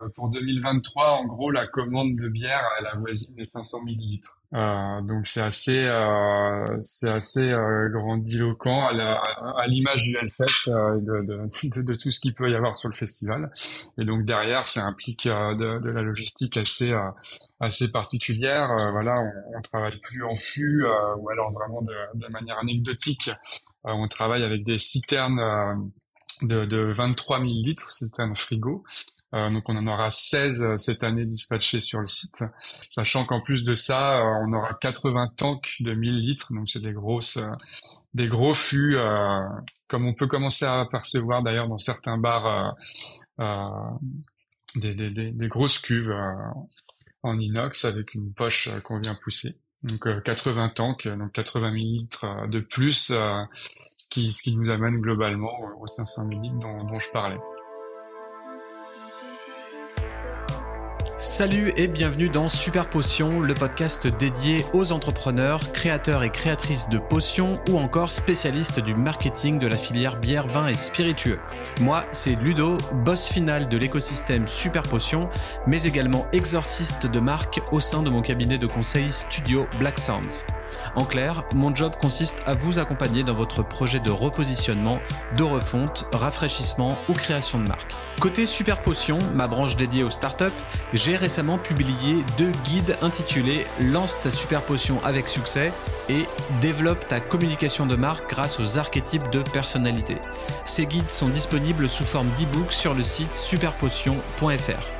Euh, pour 2023, en gros, la commande de bière, elle avoisine les 500 millilitres. Euh, donc c'est assez, euh, c'est assez euh, grandiloquent à, l'image du Hellfest de, de, tout ce qu'il peut y avoir sur le festival. Et donc derrière, ça implique de, la logistique assez, assez particulière. voilà, on, on travaille plus en flux ou alors vraiment de, manière anecdotique. on travaille avec des citernes de, de 23 000 litres, citernes frigo. Euh, donc on en aura 16 euh, cette année dispatchés sur le site, sachant qu'en plus de ça, euh, on aura 80 tanks de 1000 litres, donc c'est des grosses, des gros fûts, comme on peut commencer à apercevoir d'ailleurs dans certains bars, des, grosses cuves en inox avec une poche qu'on vient pousser. Donc 80 tanks, donc 80 000 litres de plus, qui, ce qui nous amène globalement aux 500 000 litres dont, dont je parlais. Salut et bienvenue dans Super Potion, le podcast dédié aux entrepreneurs, créateurs et créatrices de potions ou encore spécialistes du marketing de la filière bière, vin et spiritueux. Moi, c'est Ludo, boss final de l'écosystème Super Potion, mais également exorciste de marque au sein de mon cabinet de conseil studio Black Sounds. En clair, mon job consiste à vous accompagner dans votre projet de repositionnement, de refonte, rafraîchissement ou création de marque. Côté Super Potion, ma branche dédiée aux startups, j'ai récemment publié deux guides intitulés Lance ta super potion avec succès et Développe ta communication de marque grâce aux archétypes de personnalité. Ces guides sont disponibles sous forme d'e-book sur le site superpotion.fr.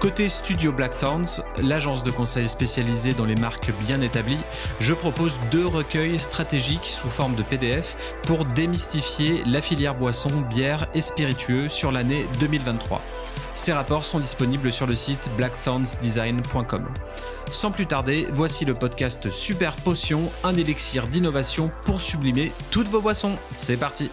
Côté Studio Black Sounds, l'agence de conseil spécialisée dans les marques bien établies, je propose deux recueils stratégiques sous forme de PDF pour démystifier la filière boisson, bière et spiritueux sur l'année 2023. Ces rapports sont disponibles sur le site blacksoundsdesign.com. Sans plus tarder, voici le podcast Super Potion, un élixir d'innovation pour sublimer toutes vos boissons. C'est parti!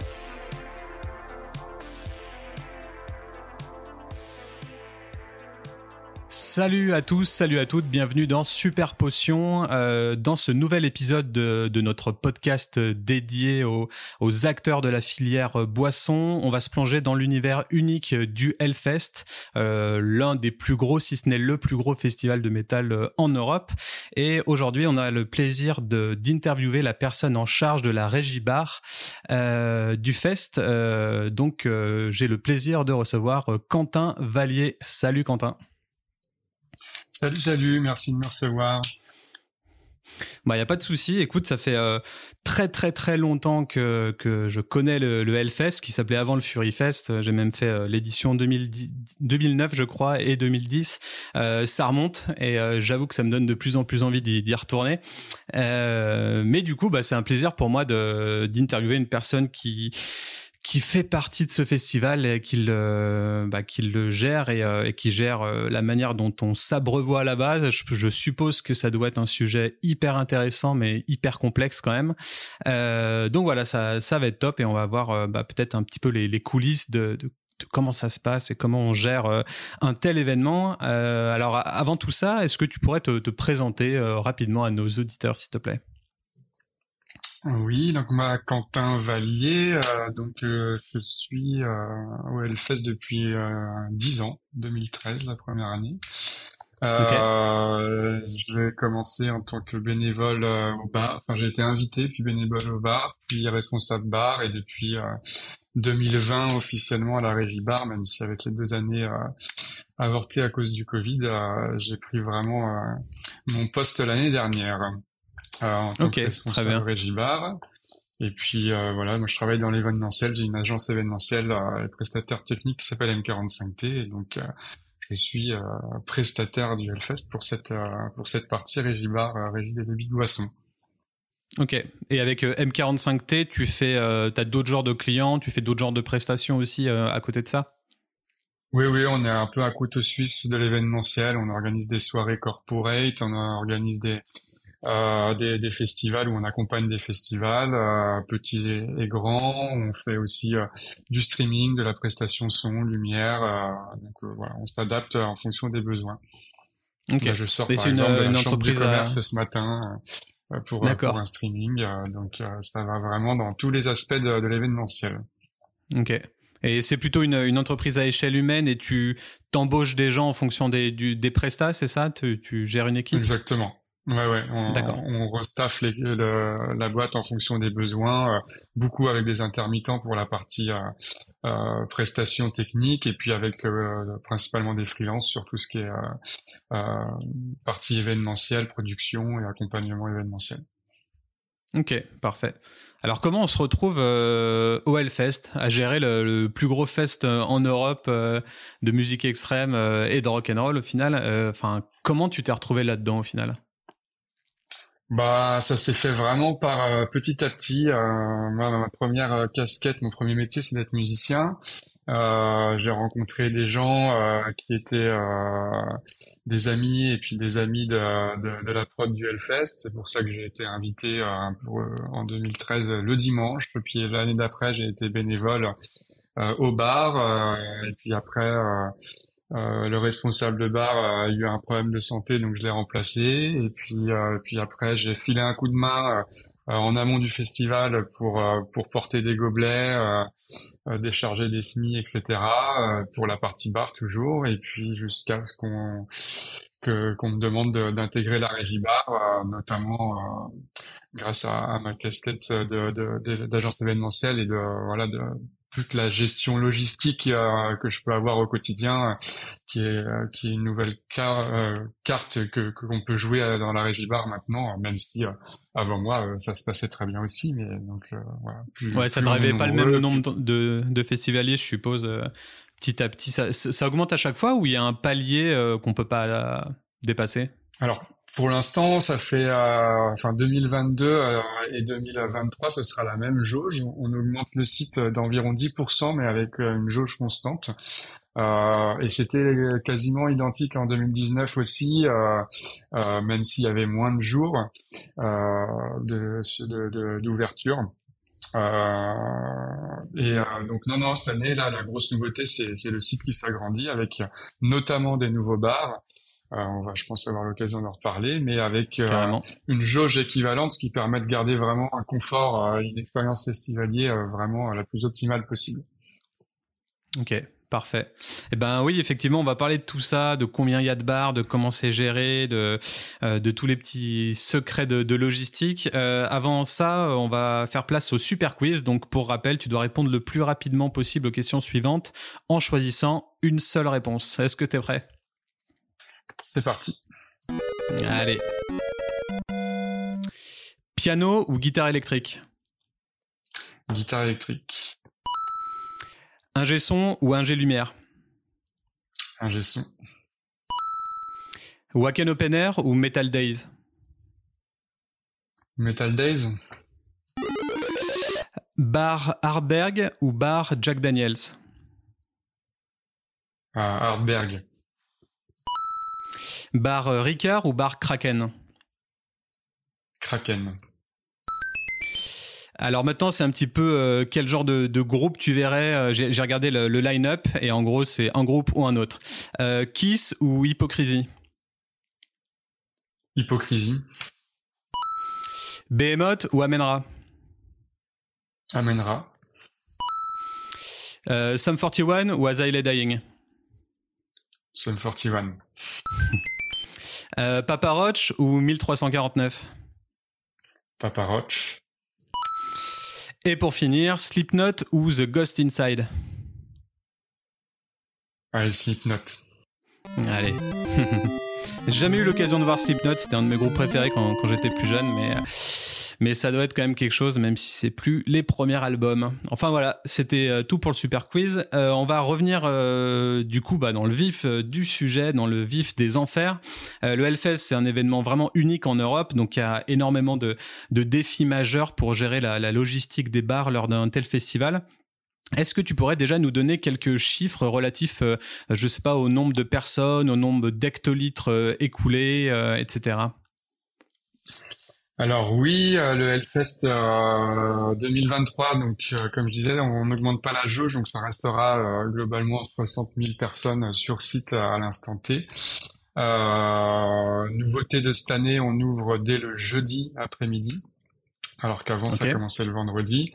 Salut à tous, salut à toutes, bienvenue dans Super Potion, euh, dans ce nouvel épisode de, notre podcast dédié aux, acteurs de la filière boisson. On va se plonger dans l'univers unique du Hellfest, euh, l'un des plus gros, si ce n'est le plus gros festival de métal euh, en Europe. Et aujourd'hui, on a le plaisir d'interviewer la personne en charge de la régie bar euh, du fest. Donc, j'ai le plaisir de recevoir Quentin Vallier. Salut Quentin. Salut, salut, merci de me recevoir. Bah, y a pas de souci. Écoute, ça fait euh, très très très longtemps que que je connais le, le Hellfest, qui s'appelait avant le Fury Fest. J'ai même fait euh, l'édition 2009, je crois, et 2010. Euh, ça remonte et euh, j'avoue que ça me donne de plus en plus envie d'y retourner. mais du coup, bah, c'est un plaisir pour moi d'interviewer une personne qui qui fait partie de ce festival et qu'il euh, bah, le gère et, euh, et qui gère euh, la manière dont on s'abreuvoit à la base. Je, je, suppose que ça doit être un sujet hyper intéressant mais hyper complexe quand même. Euh, donc voilà, ça, ça va être top et on va voir bah, peut-être un petit peu les, les coulisses de, de, comment ça se passe et comment on gère un tel événement. alors avant tout ça, est-ce que tu pourrais te, te présenter rapidement à nos auditeurs s'il te plaît? Oui, donc moi Quentin Vallier, euh, donc euh, je suis euh, au Hellfest depuis euh, 10 ans, 2013 la première année. Euh, J'ai commencé en tant que bénévole au bar, enfin j'ai été invité puis bénévole au bar, puis responsable bar et depuis 2020 officiellement à la régie bar, même si avec les deux années avortées à cause du Covid, j'ai pris vraiment mon poste l'année dernière. En tant que responsable régie bar. Et puis euh, voilà, moi je travaille dans l'événementiel, j'ai une agence événementielle euh, prestataire technique qui s'appelle M45T, et donc euh, je suis euh, prestataire du Hellfest pour cette pour cette partie régie bar, régie des débits de boissons. Ok. Et avec M45T, tu fais, t'as d'autres genres de clients, tu fais d'autres genres de prestations aussi à côté de ça? Oui, oui, on est un peu à couteau suisse de l'événementiel. On organise des soirées corporate, on organise des, euh, des, des, festivals où on accompagne des festivals euh, petits et, grands. On fait aussi euh, du streaming, de la prestation son, lumière. Donc voilà, on s'adapte en fonction des besoins. Ok. Là, je sors par exemple une, de la entreprise de commerce ce matin pour, pour, un streaming. donc ça va vraiment dans tous les aspects de, de l'événementiel. Ok. Et c'est plutôt une, une, entreprise à échelle humaine et tu t'embauches des gens en fonction des, du, des prestats, c'est ça? Tu, tu, gères une équipe? Exactement. Ouais, ouais. On, D'accord. on restaffe les, la boîte en fonction des besoins, euh, beaucoup avec des intermittents pour la partie euh, euh prestations techniques et puis avec euh, principalement des freelances sur tout ce qui est partie événementielle, production et accompagnement événementiel. Ok, parfait. Alors comment on se retrouve euh, au Hellfest à gérer le, plus gros fest euh, en Europe euh, de musique extrême et de rock and roll au final Enfin, comment tu t'es retrouvé là-dedans au final? Bah, ça s'est fait vraiment par petit à petit. ma première casquette, mon premier métier, c'est d'être musicien. Euh, j'ai rencontré des gens euh, qui étaient euh, des amis et puis des amis de, de, la prod du Hellfest. C'est pour ça que j'ai été invité en 2013 le dimanche. Puis l'année d'après, j'ai été bénévole au bar. et puis après, le responsable de bar a eu un problème de santé, donc je l'ai remplacé. Et puis, puis après, j'ai filé un coup de main en amont du festival pour pour porter des gobelets euh, décharger des SMI, etc. Euh, pour la partie bar toujours, et puis jusqu'à ce qu'on que qu'on me demande d'intégrer la régie bar, euh, notamment grâce à, à, ma casquette de d'agence événementielle et de voilà de toute la gestion logistique euh, que je peux avoir au quotidien, euh, qui est euh, qui est une nouvelle carte que qu'on peut jouer dans la régie bar maintenant, même si avant moi ça se passait très bien aussi, mais donc voilà. Plus, ouais, ça n'arrivait pas le même nombre de, de festivaliers, je suppose. petit à petit, ça, ça augmente à chaque fois ou il y a un palier qu'on peut pas dépasser? Alors pour l'instant, ça fait euh, enfin 2022 euh, et 2023, ce sera la même jauge. On augmente le site d'environ 10%, mais avec euh, une jauge constante. Euh, et c'était quasiment identique en 2019 aussi, euh, même s'il y avait moins de jours de d'ouverture. et donc non non cette année là la grosse nouveauté c'est le site qui s'agrandit avec notamment des nouveaux bars euh, on va, je pense, avoir l'occasion d'en reparler, mais avec euh, une jauge équivalente, ce qui permet de garder vraiment un confort, euh, une expérience festivalier vraiment la plus optimale possible. Ok, Parfait. Eh ben oui, effectivement, on va parler de tout ça, de combien il y a de bars, de comment c'est géré, de de tous les petits secrets de, logistique. avant ça, on va faire place au super quiz. Donc, pour rappel, tu dois répondre le plus rapidement possible aux questions suivantes en choisissant une seule réponse. Est-ce que tu es prêt? C'est parti. Allez. Piano ou guitare électrique? Guitare électrique. Ingé son ou ingé lumière? Ingé son. Wacken Open Air ou Metal Days? Metal Days. Bar Hardberg ou bar Jack Daniels? Ah, Hardberg. Bar euh, Ricard ou bar Kraken? Kraken. Alors maintenant, c'est un petit peu euh, quel genre de, groupe tu verrais? Euh, j'ai regardé le, line-up et en gros, c'est un groupe ou un autre. Kiss ou Hypocrisie? Hypocrisie. Behemoth ou Amenra? Amenra. Sum 41 ou Azalea Dying? Sum 41. Euh, Papa Roach ou 1349 Papa Roach. Et pour finir, Slipknot ou The Ghost Inside? Allez, Slipknot. Allez. J'ai jamais eu l'occasion de voir Slipknot, c'était un de mes groupes préférés quand, quand j'étais plus jeune, mais euh, mais ça doit être quand même quelque chose, même si c'est plus les premiers albums. Enfin voilà, c'était euh, tout pour le super quiz. Euh, on va revenir euh, du coup bah, dans le vif du sujet, dans le vif des enfers. le Hellfest, c'est un événement vraiment unique en Europe, donc il y a énormément de, défis majeurs pour gérer la, la logistique des bars lors d'un tel festival. Est-ce que tu pourrais déjà nous donner quelques chiffres relatifs, je sais pas, au nombre de personnes, au nombre d'hectolitres écoulés, etc. Alors oui, euh, le Hellfest 2023, euh, donc euh, comme je disais, on n'augmente pas la jauge, donc ça restera globalement 60 000 personnes sur site à l'instant T. nouveauté de cette année, on ouvre dès le jeudi après-midi, alors qu'avant ça commençait le vendredi.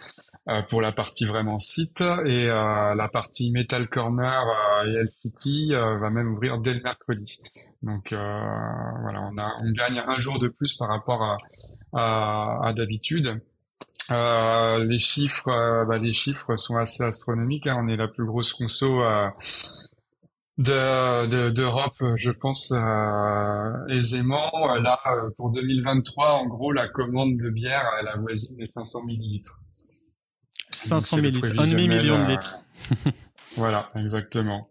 Pour la partie vraiment site et la partie Metal Corner et LCT va même ouvrir dès le mercredi. Donc voilà, on a on gagne un jour de plus par rapport à, à, à d'habitude. Euh, les chiffres, euh, bah, les chiffres sont assez astronomiques. Hein. On est la plus grosse conso euh, de d'Europe, je pense aisément. Là, pour 2023, en gros, la commande de bière, elle avoisine les 500 millilitres. 500 millilitres, un demi million de litres. voilà, exactement.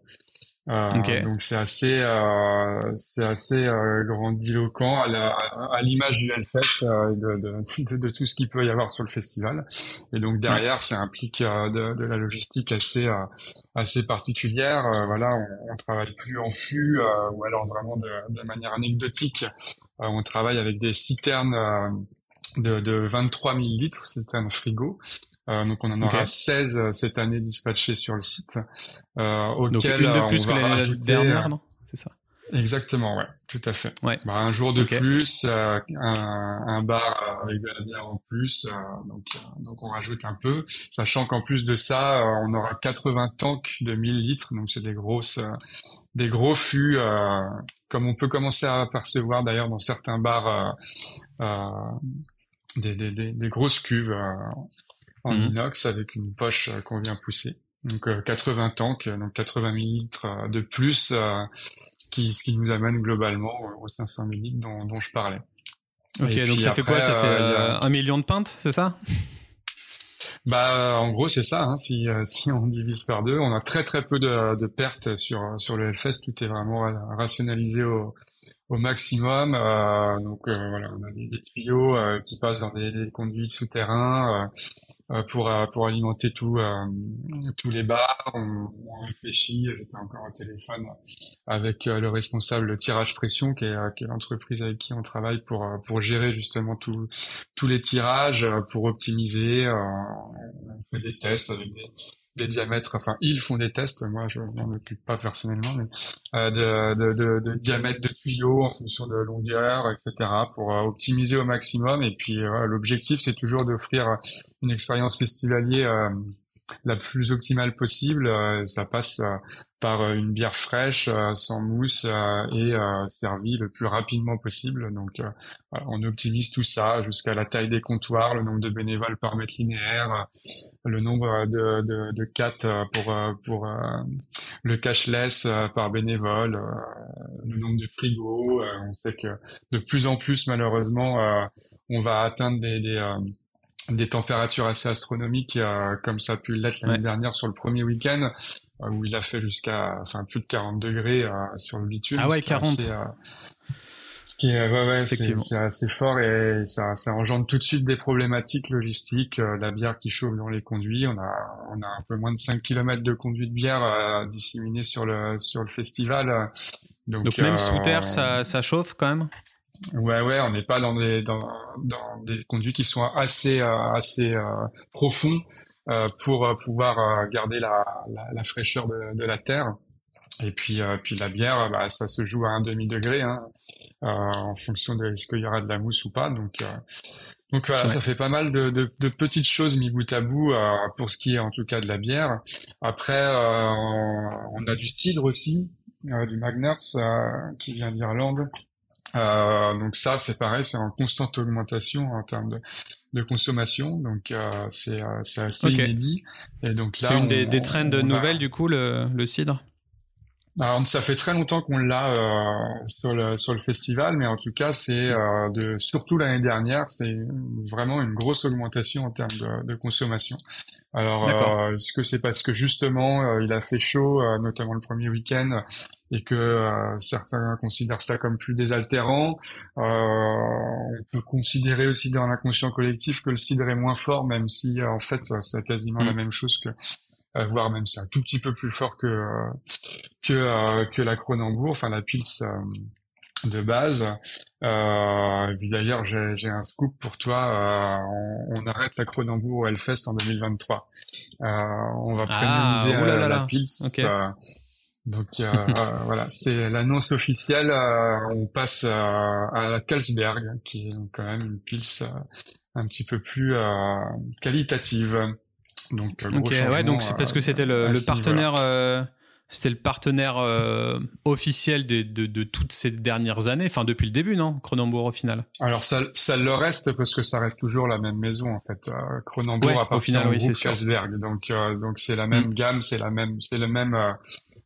Euh, donc c'est assez, euh, c'est assez euh, grandiloquent à l'image du Hellfest de, de, de, tout ce qu'il peut y avoir sur le festival. Et donc derrière, ça implique de, de, la logistique assez, assez particulière. voilà, on, on travaille plus en flux ou alors vraiment de, de manière anecdotique. on travaille avec des citernes de, de 23 000 litres, citernes frigo. Euh, donc on en aura 16 euh, cette année dispatchées sur le site. Euh, auquel, donc une de plus que l'année dernière, non? C'est ça. Exactement, ouais, tout à fait. Ouais. Bah, un jour de plus, euh, un, un, bar avec de la bière en plus, donc donc on rajoute un peu, sachant qu'en plus de ça, on aura 80 tanks de 1000 litres, donc c'est des grosses, des gros fûts, comme on peut commencer à apercevoir d'ailleurs dans certains bars, des, des, des, des, grosses cuves en mhm. inox avec une poche euh, qu'on vient pousser. Donc 80 euh, tanks, donc 80 millilitres euh, de plus, ce qui, ce qui nous amène globalement aux 500 millilitres dont, dont je parlais. Ok, donc ça fait quoi? Ça fait un million de pintes, c'est ça? Bah, en gros, c'est ça. Hein. Si, si on divise par deux, on a très très peu de, de pertes sur sur le Hellfest. Tout est vraiment rationalisé au, au maximum. Euh, donc voilà, on a des, tuyaux qui passent dans des, des conduits souterrains. Euh, pour euh, pour alimenter tout euh, tous les bars. On, on réfléchit. J'étais encore au téléphone avec le responsable tirage pression, qui est, qui est l'entreprise avec qui on travaille pour pour gérer justement tout, tous les tirages, pour optimiser. on fait des tests avec des des diamètres, enfin ils font des tests, moi je m'en occupe pas personnellement, mais euh, de, de, de, de, diamètre de tuyaux en fonction de longueur, etc. pour euh, optimiser au maximum. Et puis euh, l'objectif c'est toujours d'offrir une expérience festivalier la plus optimale possible. Euh, ça passe euh, par euh, une bière fraîche, sans mousse et servie le plus rapidement possible. Donc, on optimise tout ça jusqu'à la taille des comptoirs, le nombre de bénévoles par mètre linéaire, le nombre de, de, de pour pour le cashless par bénévole, le nombre de frigos. on sait que de plus en plus, malheureusement, on va atteindre des, des des températures assez astronomiques euh, comme ça a pu l'être l'année dernière sur le premier week-end euh, où il a fait jusqu'à enfin plus de 40 degrés euh, sur le bitume. Ah ouais, 40. ce qui est, ouais, ouais, c'est assez fort et ça, ça engendre tout de suite des problématiques logistiques. la bière qui chauffe dans les conduits, on a, on a un peu moins de 5 km de conduits de bière disséminés sur le sur le festival. Donc, Donc même sous terre, ça, ça chauffe quand même? Ouais, ouais, on n'est pas dans des dans, dans des conduits qui sont assez euh, assez euh, profonds euh, pour pouvoir garder la, la, la fraîcheur de, de, la terre. Et puis puis la bière, bah, ça se joue à un demi degré hein, en fonction de est-ce qu'il y aura de la mousse ou pas. Donc donc voilà, ça fait pas mal de, de, de, petites choses mis bout à bout pour ce qui est en tout cas de la bière. Après, on a du cidre aussi, du Magners qui vient d'Irlande. Euh, donc ça, c'est pareil, c'est en constante augmentation en termes de, de consommation, donc euh, c'est euh, assez inédit. Et donc là, c'est une des, des trends nouvelles du coup le, le cidre? Alors, ça fait très longtemps qu'on l'a euh, sur le sur le festival, mais en tout cas, c'est de surtout l'année dernière, c'est vraiment une grosse augmentation en termes de, de consommation. Alors, euh, est-ce que c'est parce que justement euh, il a fait chaud, euh, notamment le premier week-end, et que certains considèrent ça comme plus désaltérant On peut considérer aussi dans l'inconscient collectif que le cidre est moins fort, même si en fait c'est quasiment la mm. même chose que euh, voire même c'est un tout petit peu plus fort que euh, que euh, que la Cronenbourg, enfin la Pils de base. Euh, D'ailleurs, j'ai un scoop pour toi. Euh, on, arrête la Cronenbourg au Hellfest en 2023. Euh, on va ah, prénomiser la, la Pils. Donc voilà, c'est l'annonce officielle. on passe à la Kalsberg, qui est quand même une Pils un petit peu plus qualitative. Donc, ok, ouais, donc c'est parce que c'était le, partenaire. C'était le partenaire euh, officiel de, de, de, toutes ces dernières années, enfin depuis le début, non Cronenbourg au final? Alors ça, ça le reste parce que ça reste toujours la même maison en fait. Euh, Cronenbourg appartient au, final, oui, donc euh, donc c'est la même mm. gamme, c'est la même, c'est le même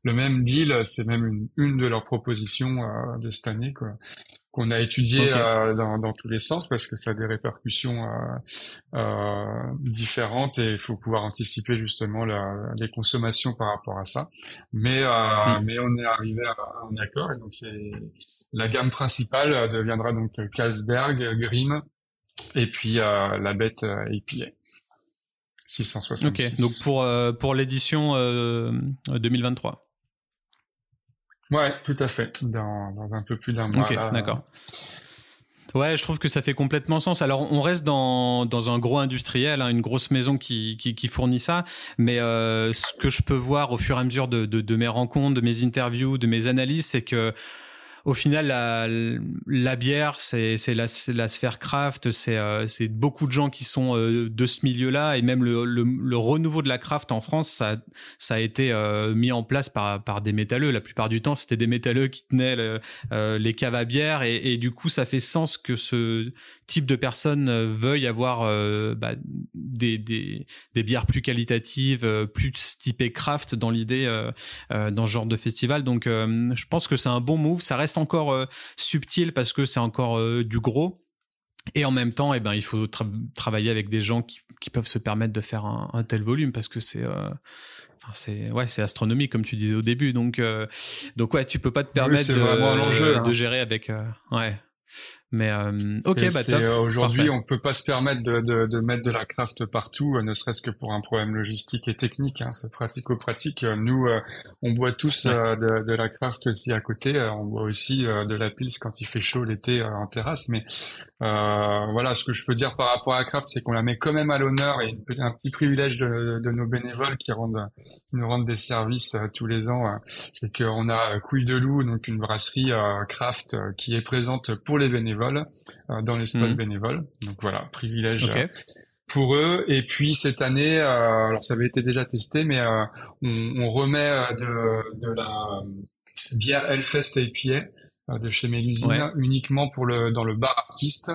le même deal, c'est même une, une de leurs propositions de cette année quoi qu'on a étudié euh, dans, dans, tous les sens parce que ça a des répercussions euh, euh, différentes et il faut pouvoir anticiper justement la, les consommations par rapport à ça. Mais mm. mais on est arrivé à, un accord et donc c'est la gamme principale deviendra donc Carlsberg, Grimm et puis la bête APA. 666. Ok, donc pour pour l'édition 2023. Ouais, tout à fait. Dans, dans un peu plus d'un mois. Ok, d'accord. Ouais, je trouve que ça fait complètement sens. Alors, on reste dans, dans un gros industriel, hein, une grosse maison qui, qui, qui fournit ça. Mais euh, ce que je peux voir au fur et à mesure de, de, de mes rencontres, de mes interviews, de mes analyses, c'est que au final, la, bière, c'est la, la sphère craft, c'est euh, beaucoup de gens qui sont euh, de ce milieu-là, et même le, renouveau de la craft en France, ça, a été euh, mis en place par, des métalleux. La plupart du temps, c'était des métalleux qui tenaient les caves à bière, et, du coup, ça fait sens que ce type de personnes veuille avoir bah, des, des, des, bières plus qualitatives, plus typées craft dans l'idée, dans ce genre de festival. Donc, je pense que c'est un bon move. Ça reste encore euh, subtil parce que c'est encore euh, du gros. Et en même temps, eh ben, il faut travailler avec des gens qui, peuvent se permettre de faire un, tel volume parce que c'est, euh, c'est, ouais, c'est astronomique comme tu disais au début. Donc, donc ouais, tu peux pas te permettre de, hein. de, gérer avec, ouais. Mais euh, ok, bah. Euh, aujourd'hui, on peut pas se permettre de, de, de, mettre de la craft partout, euh, ne serait-ce que pour un problème logistique et technique. Hein, c'est pratico-pratique. Nous, on boit tous de, de, la craft aussi à côté. On boit aussi de la pils quand il fait chaud l'été en terrasse. Mais voilà, ce que je peux dire par rapport à la craft, c'est qu'on la met quand même à l'honneur et un petit privilège de, de, nos bénévoles qui rendent, qui nous rendent des services tous les ans. c'est qu'on a Couille de Loup, donc une brasserie craft qui est présente pour les bénévoles euh, dans l'espace mhm. bénévole. Donc voilà, privilège euh, pour eux. Et puis cette année, euh, alors ça avait été déjà testé, mais on, remet de, de la bière Hellfest IPA de chez Mélusine uniquement pour le dans le bar artiste.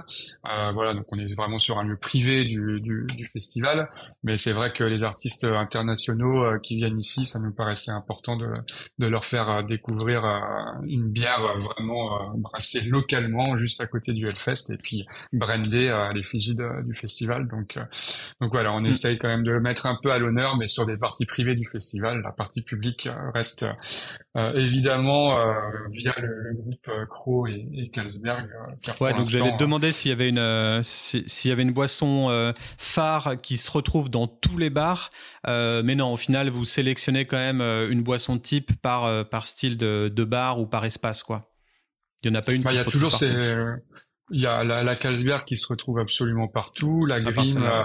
Euh, voilà, donc on est vraiment sur un lieu privé du, du, du festival, mais c'est vrai que les artistes internationaux euh, qui viennent ici, ça nous paraissait important de, de leur faire euh, découvrir une bière vraiment brassée localement, juste à côté du Hellfest, et puis brandée à l'effigie du festival. Donc donc voilà, on mm. essaye quand même de le mettre un peu à l'honneur, mais sur des parties privées du festival. La partie publique reste évidemment via le, le groupe euh, Crow et, et Carlsberg. Euh, ouais, donc j'allais te demander s'il y avait une euh, s'il y avait une boisson phare qui se retrouve dans tous les bars, mais non, au final, vous sélectionnez quand même une boisson type par par style de, de bar ou par espace, quoi. Il y en a pas une. Bah, il y a toujours ces il y a la, la Carlsberg qui se retrouve absolument partout, la Green euh,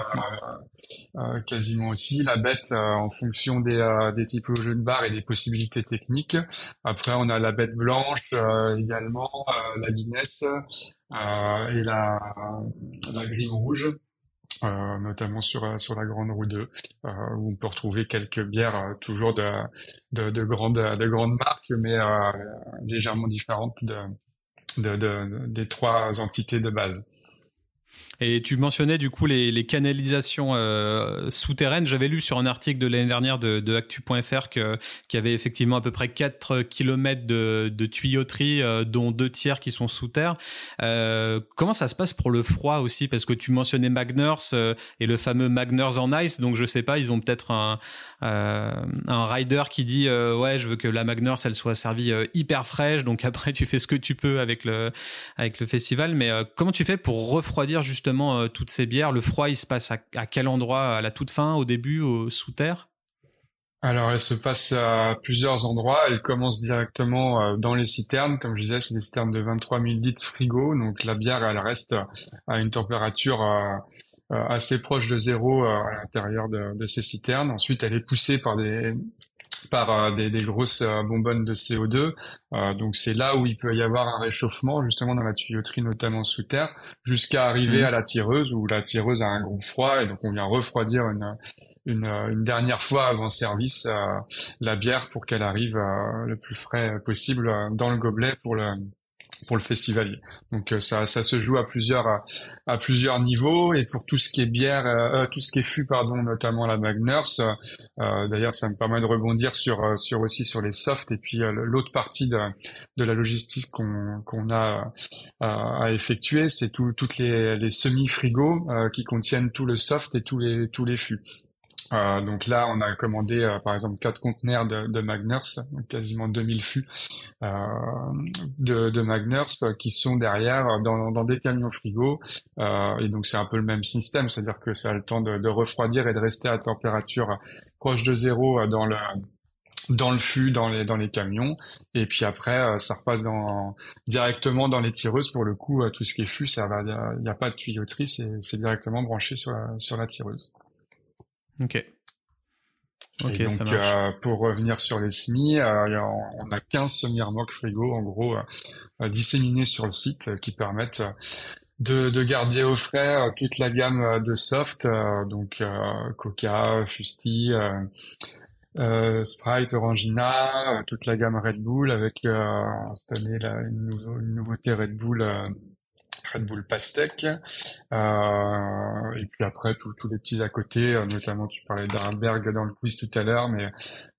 euh, quasiment aussi, la bête euh, en fonction des, des typologies de bar et des possibilités techniques. Après, on a la bête blanche également, la Guinness et la, la Green rouge. notamment sur sur la Grande Roue 2, où on peut retrouver quelques bières toujours de, de, de grandes de grandes marques, mais légèrement différentes de, de, de, des trois entités de base. Et tu mentionnais du coup les, canalisations euh, souterraines. J'avais lu sur un article de l'année dernière de, de Actu.fr qu'il y avait effectivement à peu près 4 km de, de tuyauterie, euh, dont deux tiers qui sont sous terre. Euh, comment ça se passe pour le froid aussi? Parce que tu mentionnais Magners et le fameux Magners en ice. Donc je sais pas, ils ont peut-être un, un rider qui dit ouais, je veux que la Magners elle soit servie hyper fraîche. Donc après tu fais ce que tu peux avec le avec le festival. Mais comment tu fais pour refroidir justement euh, toutes ces bières? Le froid, il se passe à, quel endroit? À la toute fin, au début, au, sous terre? Alors, elle se passe à plusieurs endroits. Elle commence directement euh, dans les citernes. Comme je disais, c'est des citernes de 23 000 litres frigo. Donc, la bière, elle reste à une température euh, assez proche de zéro à l'intérieur de, de, ces citernes. Ensuite, elle est poussée par des, par euh, des, des, grosses euh, bonbonnes de CO2. Euh, donc c'est là où il peut y avoir un réchauffement justement dans la tuyauterie, notamment sous terre, jusqu'à arriver mmh. à la tireuse où la tireuse a un gros froid et donc on vient refroidir une, une, une dernière fois avant service la bière pour qu'elle arrive le plus frais possible dans le gobelet pour le pour le festival. Donc euh, ça, ça se joue à plusieurs à, plusieurs niveaux et pour tout ce qui est bière, euh, euh, tout ce qui est fût pardon, notamment la Magners. Euh, D'ailleurs, ça me permet de rebondir sur sur aussi sur les softs et puis l'autre partie de, de la logistique qu'on qu'on a à effectuer, c'est tout, toutes les, les semi frigos qui contiennent tout le soft et tous les tous les fûts. Euh, donc là, on a commandé euh, par exemple quatre conteneurs de, de Magners, quasiment 2000 fûts euh, de, de Magners euh, qui sont derrière dans, dans des camions frigo. et donc c'est un peu le même système, c'est-à-dire que ça a le temps de, de, refroidir et de rester à température proche de zéro dans le dans le fût, dans les dans les camions, et puis après ça repasse dans directement dans les tireuses. Pour le coup, tout ce qui est fût, il n'y a, a, pas de tuyauterie, c'est directement branché sur la, sur la tireuse. Ok. Donc, ça. Euh, pour revenir sur les semis, euh, on a 15 semi-remorques frigo, en gros, euh, disséminés sur le site, qui permettent de, de, garder au frais toute la gamme de soft, donc Coca, Fusti, Sprite, Orangina, toute la gamme Red Bull, avec cette année là, une, une nouveauté Red Bull Red Bull Pastèque. Euh, et puis après, tous les petits à côté, euh, notamment tu parlais d'Arenberg dans le quiz tout à l'heure, mais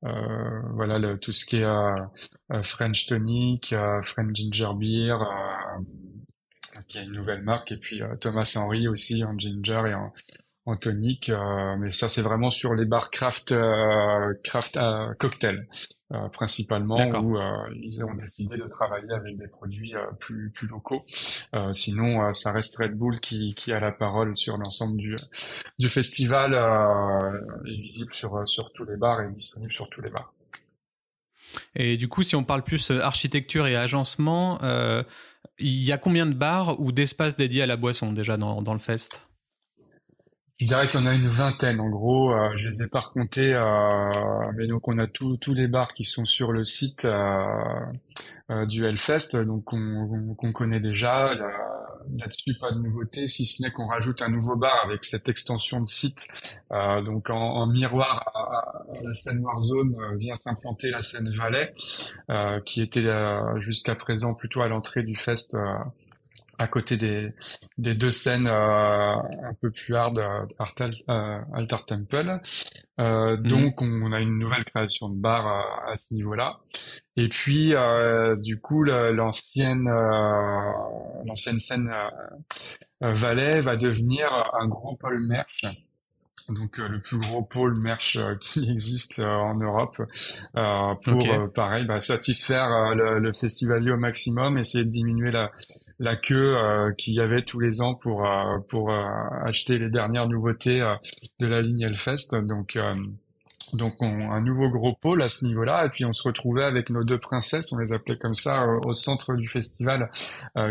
euh, voilà tout ce qui est French Tonic, French Ginger Beer, qui a une nouvelle marque, et puis Thomas Henry aussi en ginger et en, en tonique, mais ça c'est vraiment sur les bars craft craft euh, cocktail principalement où ils ont décidé de travailler avec des produits plus plus locaux. sinon, ça reste Red Bull qui qui a la parole sur l'ensemble du du festival, est visible sur sur tous les bars et disponible sur tous les bars. Et du coup, si on parle plus architecture et agencement, il y a combien de bars ou d'espaces dédiés à la boisson déjà dans, dans le fest? Je dirais qu'on a une vingtaine en gros. Euh, je les ai pas recomptés, euh, mais donc on a tous les bars qui sont sur le site euh, euh du Hellfest, donc qu'on connaît déjà. Là-dessus, pas de nouveauté, si ce n'est qu'on rajoute un nouveau bar avec cette extension de site. Euh, donc en, en miroir à, la scène Warzone vient s'implanter la scène Valais, qui était jusqu'à présent plutôt à l'entrée du fest à côté des, des deux scènes euh, un peu plus hard euh, euh Altar Temple. Euh, mhm. Donc on, a une nouvelle création de bar à ce niveau-là. Et puis du coup l'ancienne l'ancienne scène Valais va devenir un gros pôle merch donc le plus gros pôle merch qui existe en Europe pour pareil bah, satisfaire le, le festivalier au maximum, essayer de diminuer la, la queue euh, qu'il y avait tous les ans pour euh, pour euh, acheter les dernières nouveautés de la ligne Hellfest. Donc donc on, un nouveau gros pôle à ce niveau-là, et puis on se retrouvait avec nos deux princesses, on les appelait comme ça, au centre du festival,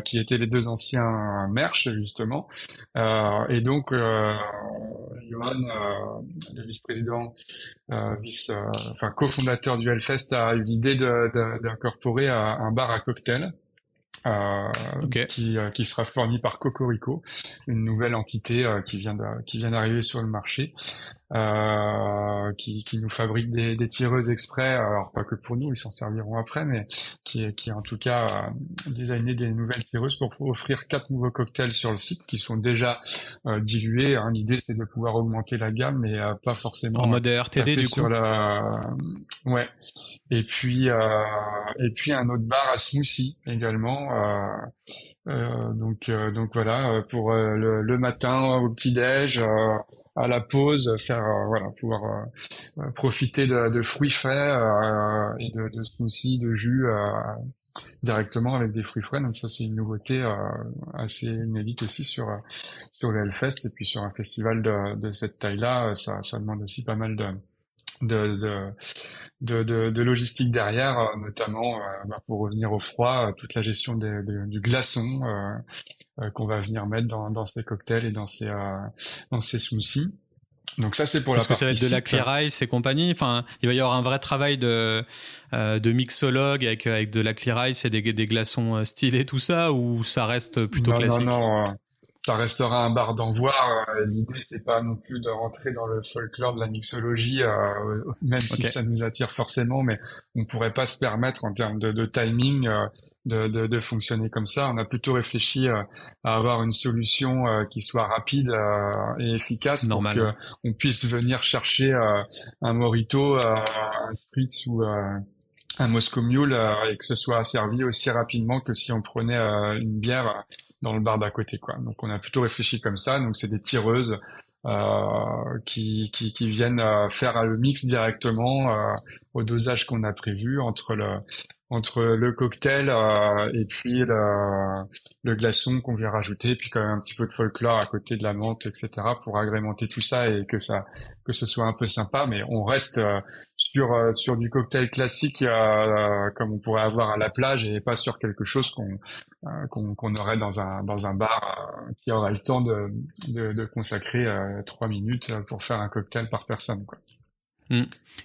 qui étaient les deux anciens merch justement. et donc Johan, le vice-président, vice, enfin cofondateur du Hellfest, a eu l'idée d'incorporer un bar à cocktail euh, qui, euh, qui sera fourni par Cocorico, une nouvelle entité euh, qui vient qui vient d'arriver sur le marché, euh, qui, qui nous fabrique des, des tireuses exprès, alors pas que pour nous, ils s'en serviront après, mais qui, qui en tout cas designé des nouvelles tireuses pour offrir quatre nouveaux cocktails sur le site qui sont déjà dilués. Hein. L'idée c'est de pouvoir augmenter la gamme, mais pas forcément en mode RTD du sur la ouais. Et puis et puis un autre bar à smoothie également euh, euh, donc euh, donc voilà pour le, le, matin au petit déj à la pause faire voilà pouvoir profiter de, de, fruits frais et de, de smoothies de jus directement avec des fruits frais. Donc ça, c'est une nouveauté assez inédite aussi sur sur le Hellfest et puis sur un festival de, de cette taille-là, ça, ça demande aussi pas mal de de, de, de, de, de logistique derrière, euh, notamment euh, bah, pour revenir au froid, euh, toute la gestion des, du glaçon qu'on va venir mettre dans, dans ces cocktails et dans ces, dans ces smoothies. Donc ça c'est pour la Parce que ça va être de la clear ice et compagnie. Enfin, il va y avoir un vrai travail de euh, de mixologue avec avec de la clear ice et des, des glaçons stylés tout ça ou ça reste plutôt classique? Non non, ça restera un bar d'envoi. Euh, l'idée, c'est pas non plus de rentrer dans le folklore de la mixologie, euh, même si ça nous attire forcément, mais on pourrait pas se permettre en termes de, de timing euh, de, de, de, fonctionner comme ça. On a plutôt réfléchi à avoir une solution qui soit rapide et efficace Normal. pour qu'on puisse venir chercher un morito, un spritz ou un Moscow Mule et que ce soit servi aussi rapidement que si on prenait une bière dans le bar d'à côté quoi. Donc on a plutôt réfléchi comme ça. Donc c'est des tireuses euh, qui, qui, viennent euh, faire le mix directement euh, au dosage qu'on a prévu entre le entre le cocktail euh, et puis le, le glaçon qu'on vient rajouter, puis quand même un petit peu de folklore à côté de la menthe, etc. pour agrémenter tout ça et que ça que ce soit un peu sympa. Mais on reste euh, sur euh, sur du cocktail classique comme on pourrait avoir à la plage et pas sur quelque chose qu'on qu'on aurait dans un dans un bar qui aurait le temps de de, de consacrer trois minutes pour faire un cocktail par personne. Quoi. Mm.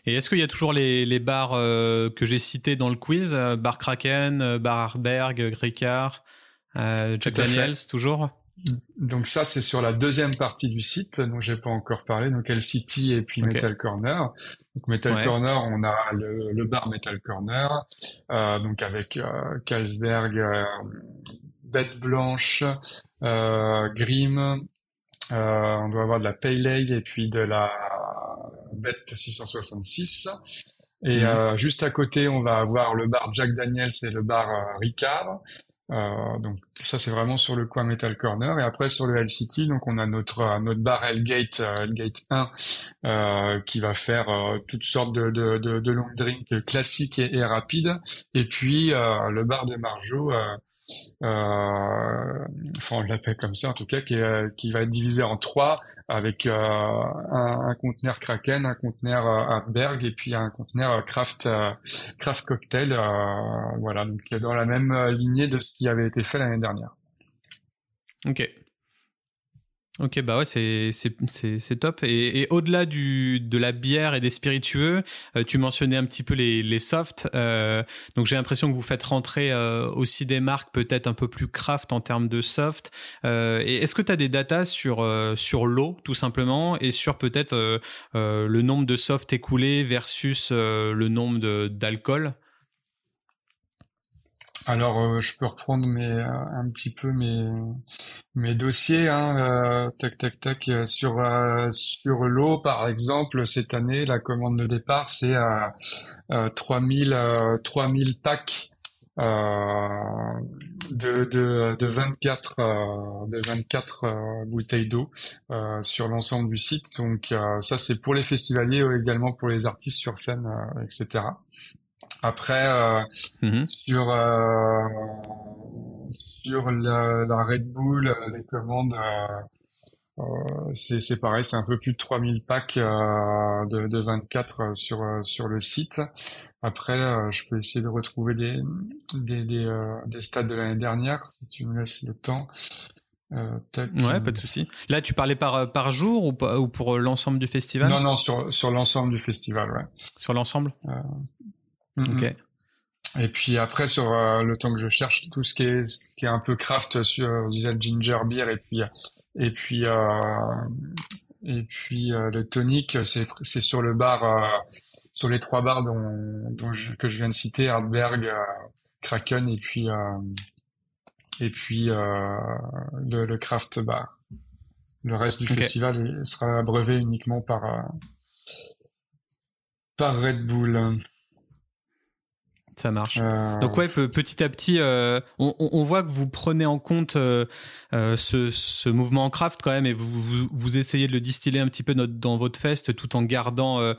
Et est-ce qu'il y a toujours les, les bars euh, que j'ai cités dans le quiz euh, Bar Kraken, euh, Bar Harberg, Ricard, Jack Daniels, toujours? Donc ça, c'est sur la deuxième partie du site dont j'ai pas encore parlé, donc El City et puis Metal Corner. Donc Metal Corner, on a le, le, bar Metal Corner, euh, donc avec euh, Carlsberg, Bête Blanche, Grimm, on doit avoir de la Pale Ale et puis de la Bet 666. Et mhm. euh, juste à côté, on va avoir le bar Jack Daniels et le bar euh, Ricard. Euh, donc ça c'est vraiment sur le coin Metal Corner et après sur le Hell City donc on a notre notre bar Hellgate Hellgate 1 qui va faire toutes sortes de de, de, de long drinks classiques et, et rapides et puis le bar de Marjo enfin on l'appelle comme ça en tout cas, qui, qui va être divisé en trois avec euh, un, un, conteneur Kraken, un conteneur euh, et puis un conteneur euh, Craft Craft Cocktail. voilà, donc dans la même lignée de ce qui avait été fait l'année dernière. Ok. Ok, bah ouais, c'est c'est top. Et, et au-delà du de la bière et des spiritueux, euh, tu mentionnais un petit peu les les softs. Euh, donc j'ai l'impression que vous faites rentrer euh, aussi des marques peut-être un peu plus craft en termes de soft. et est-ce que tu as des datas sur sur l'eau tout simplement et sur peut-être le nombre de softs écoulés versus le nombre d'alcool? Alors, euh, je peux reprendre mes, euh, un petit peu mes, mes dossiers. Hein, euh, tac, tac, tac. Sur, sur l'eau, par exemple, cette année, la commande de départ, c'est à 3000, 3000 packs de, de, de 24, de 24 bouteilles d'eau sur l'ensemble du site. Donc, ça, c'est pour les festivaliers, également pour les artistes sur scène, etc. Après, euh, mm-hmm. sur euh, sur la, la, Red Bull, euh, les commandes, euh, c'est pareil, c'est un peu plus de 3000 packs de, de 24 sur sur le site. Après, je peux essayer de retrouver des des des, des stats de l'année dernière si tu me laisses le temps. Euh, ouais, pas de souci. Là, tu parlais par par jour ou, ou pour l'ensemble du festival? Non, non, sur sur l'ensemble du festival, ouais. Sur l'ensemble? Euh, Ok. Et puis après sur euh, le temps que je cherche tout ce qui est ce qui est un peu craft sur le ginger beer et puis et puis euh, et puis euh, le tonic c'est c'est sur le bar euh, sur les trois bars dont, dont que je viens de citer Hardberg, Kraken et puis et puis le, le, craft bar. Le reste du festival sera abreuvé uniquement par par Red Bull. Ça marche. Euh, Donc ouais, petit à petit, euh, on, on, voit que vous prenez en compte euh, euh ce, ce, mouvement en craft quand même et vous, vous, vous, essayez de le distiller un petit peu dans votre fest tout en gardant euh,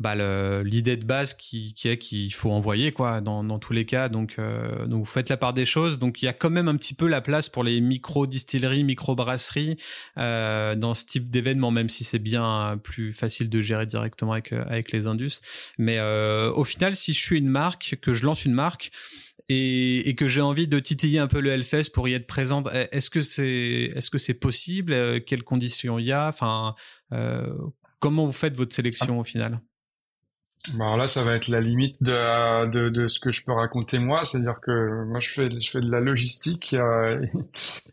bah, l'idée de base qui, qui est qu'il faut envoyer quoi dans, dans tous les cas. Donc euh, donc vous faites la part des choses. Donc il y a quand même un petit peu la place pour les micro distilleries micro brasseries euh, dans ce type d'événement même si c'est bien plus facile de gérer directement avec avec les indus. Mais euh, au final si je suis une marque que je lance une marque et, et, que j'ai envie de titiller un peu le Hellfest pour y être présente. Est-ce que c'est est-ce que c'est possible? Quelles conditions il y a? Enfin, euh, comment vous faites votre sélection au final? Bah, alors là, ça va être la limite de, de, de ce que je peux raconter moi, c'est-à-dire que moi je fais je fais de la logistique euh,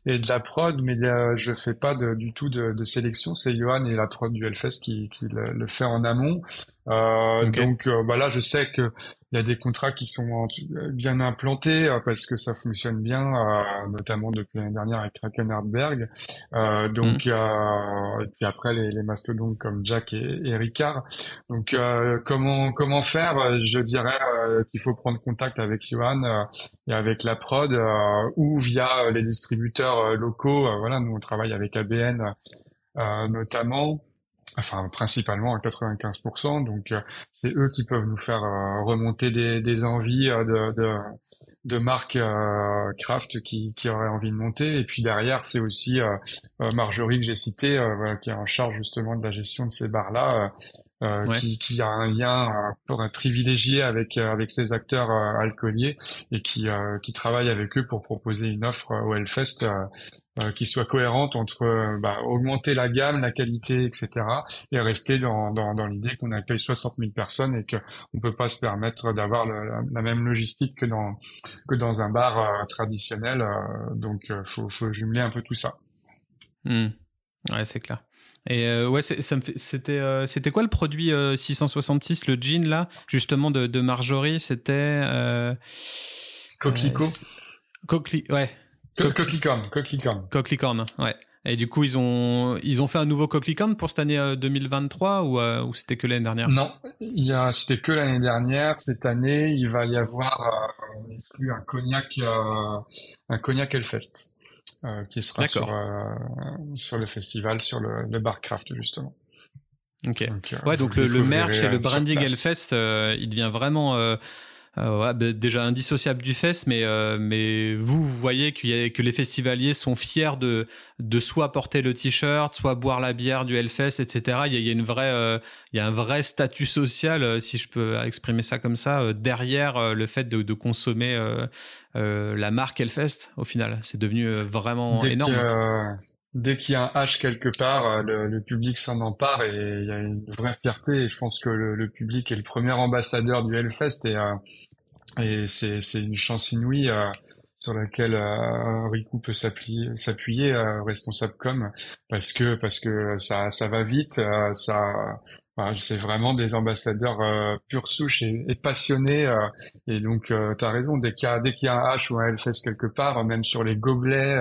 et de la prod, mais euh, je fais pas de, du tout de, de sélection. C'est Johan et la prod du Hellfest qui, qui le, fait en amont. Euh, Donc euh, bah là, je sais que il y a des contrats qui sont bien implantés euh, parce que ça fonctionne bien, euh, notamment depuis l'année dernière avec Kraken Hardberg. Euh, donc, mm. euh, et puis après les, les mastodontes comme Jack et, et Ricard. Donc, comment comment faire? Je dirais qu'il faut prendre contact avec Johan et avec la prod ou via les distributeurs locaux. voilà, nous on travaille avec ABN notamment enfin principalement à 95%. Donc euh, c'est eux qui peuvent nous faire euh, remonter des, des envies euh, de, de, de marques craft qui, qui auraient envie de monter. Et puis derrière, c'est aussi Marjorie que j'ai cité, voilà, qui est en charge justement de la gestion de ces bars-là. qui, qui, a un lien pour privilégié avec avec ces acteurs alcooliers et qui qui travaille avec eux pour proposer une offre au Hellfest euh, qui soit cohérente entre euh, bah, augmenter la gamme, la qualité, etc. et rester dans, dans, dans l'idée qu'on accueille 60 000 personnes et qu'on ne peut pas se permettre d'avoir la, même logistique que dans que dans un bar euh, traditionnel. donc faut, faut jumeler un peu tout ça. Mmh. Ouais, c'est clair. Et ouais, ça me c'était c'était quoi le produit 666, le jean là, justement de, de Marjorie, c'était Coquelicot. Coquelicot, ouais. Coquelicorne, Coquelicorne. Coquelicorne, ouais. Et du coup, ils ont ils ont fait un nouveau Coquelicorne pour cette année 2023 ou, euh, ou c'était que l'année dernière? Non, il y a c'était que l'année dernière. Cette année, il va y avoir euh, un cognac euh, un cognac Hellfest euh, qui sera sur euh, sur le festival, sur le, le Barcraft justement. Ok. Donc, ouais, donc le, le merch et le branding Hellfest, il devient vraiment euh, bah, déjà indissociable du fest, mais euh, mais vous, vous voyez qu'il y a, que les festivaliers sont fiers de de soit porter le t-shirt, soit boire la bière du Hellfest, etc. Il y a, y a une vraie euh, il y a un vrai statut social, si je peux exprimer ça comme ça, derrière le fait de, de consommer la marque Hellfest. Au final, c'est devenu vraiment énorme dès qu'il y a un H quelque part, le, le public s'en empare et il y a une vraie fierté. Et je pense que le, public est le premier ambassadeur du Hellfest et, et c'est, c'est une chance inouïe euh, sur laquelle euh, Riku peut s'appuyer, euh, responsable com, parce que parce que ça ça va vite, euh, ça voilà, c'est vraiment des ambassadeurs euh, pure souche et, et passionnés. Euh, et donc, euh, tu as raison, dès qu'il y a, dès qu'il y a un H ou un Hellfest quelque part, même sur les gobelets,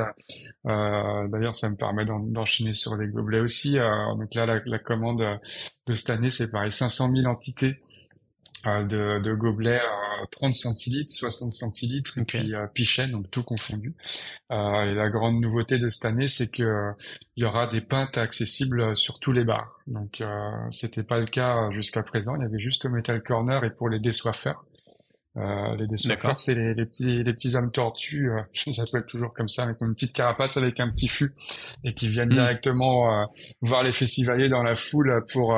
d'ailleurs, ça me permet d'enchaîner sur les gobelets aussi. donc là, la, la, commande de cette année, c'est pareil, 500 000 entités de, de gobelets 30 centilitres, 60 centilitres et puis euh, Pichet, donc tout confondu. Euh, et la grande nouveauté de cette année, c'est que euh, il y aura des pintes accessibles sur tous les bars. Donc euh, c'était pas le cas jusqu'à présent. Il y avait juste au Metal Corner et pour les désoiffeurs. Euh, les désoiffeurs, c'est les, les, petits les petits âmes tortues, euh, je les appelle toujours comme ça, avec une petite carapace avec un petit fût et qui viennent hmm. directement voir les festivaliers dans la foule pour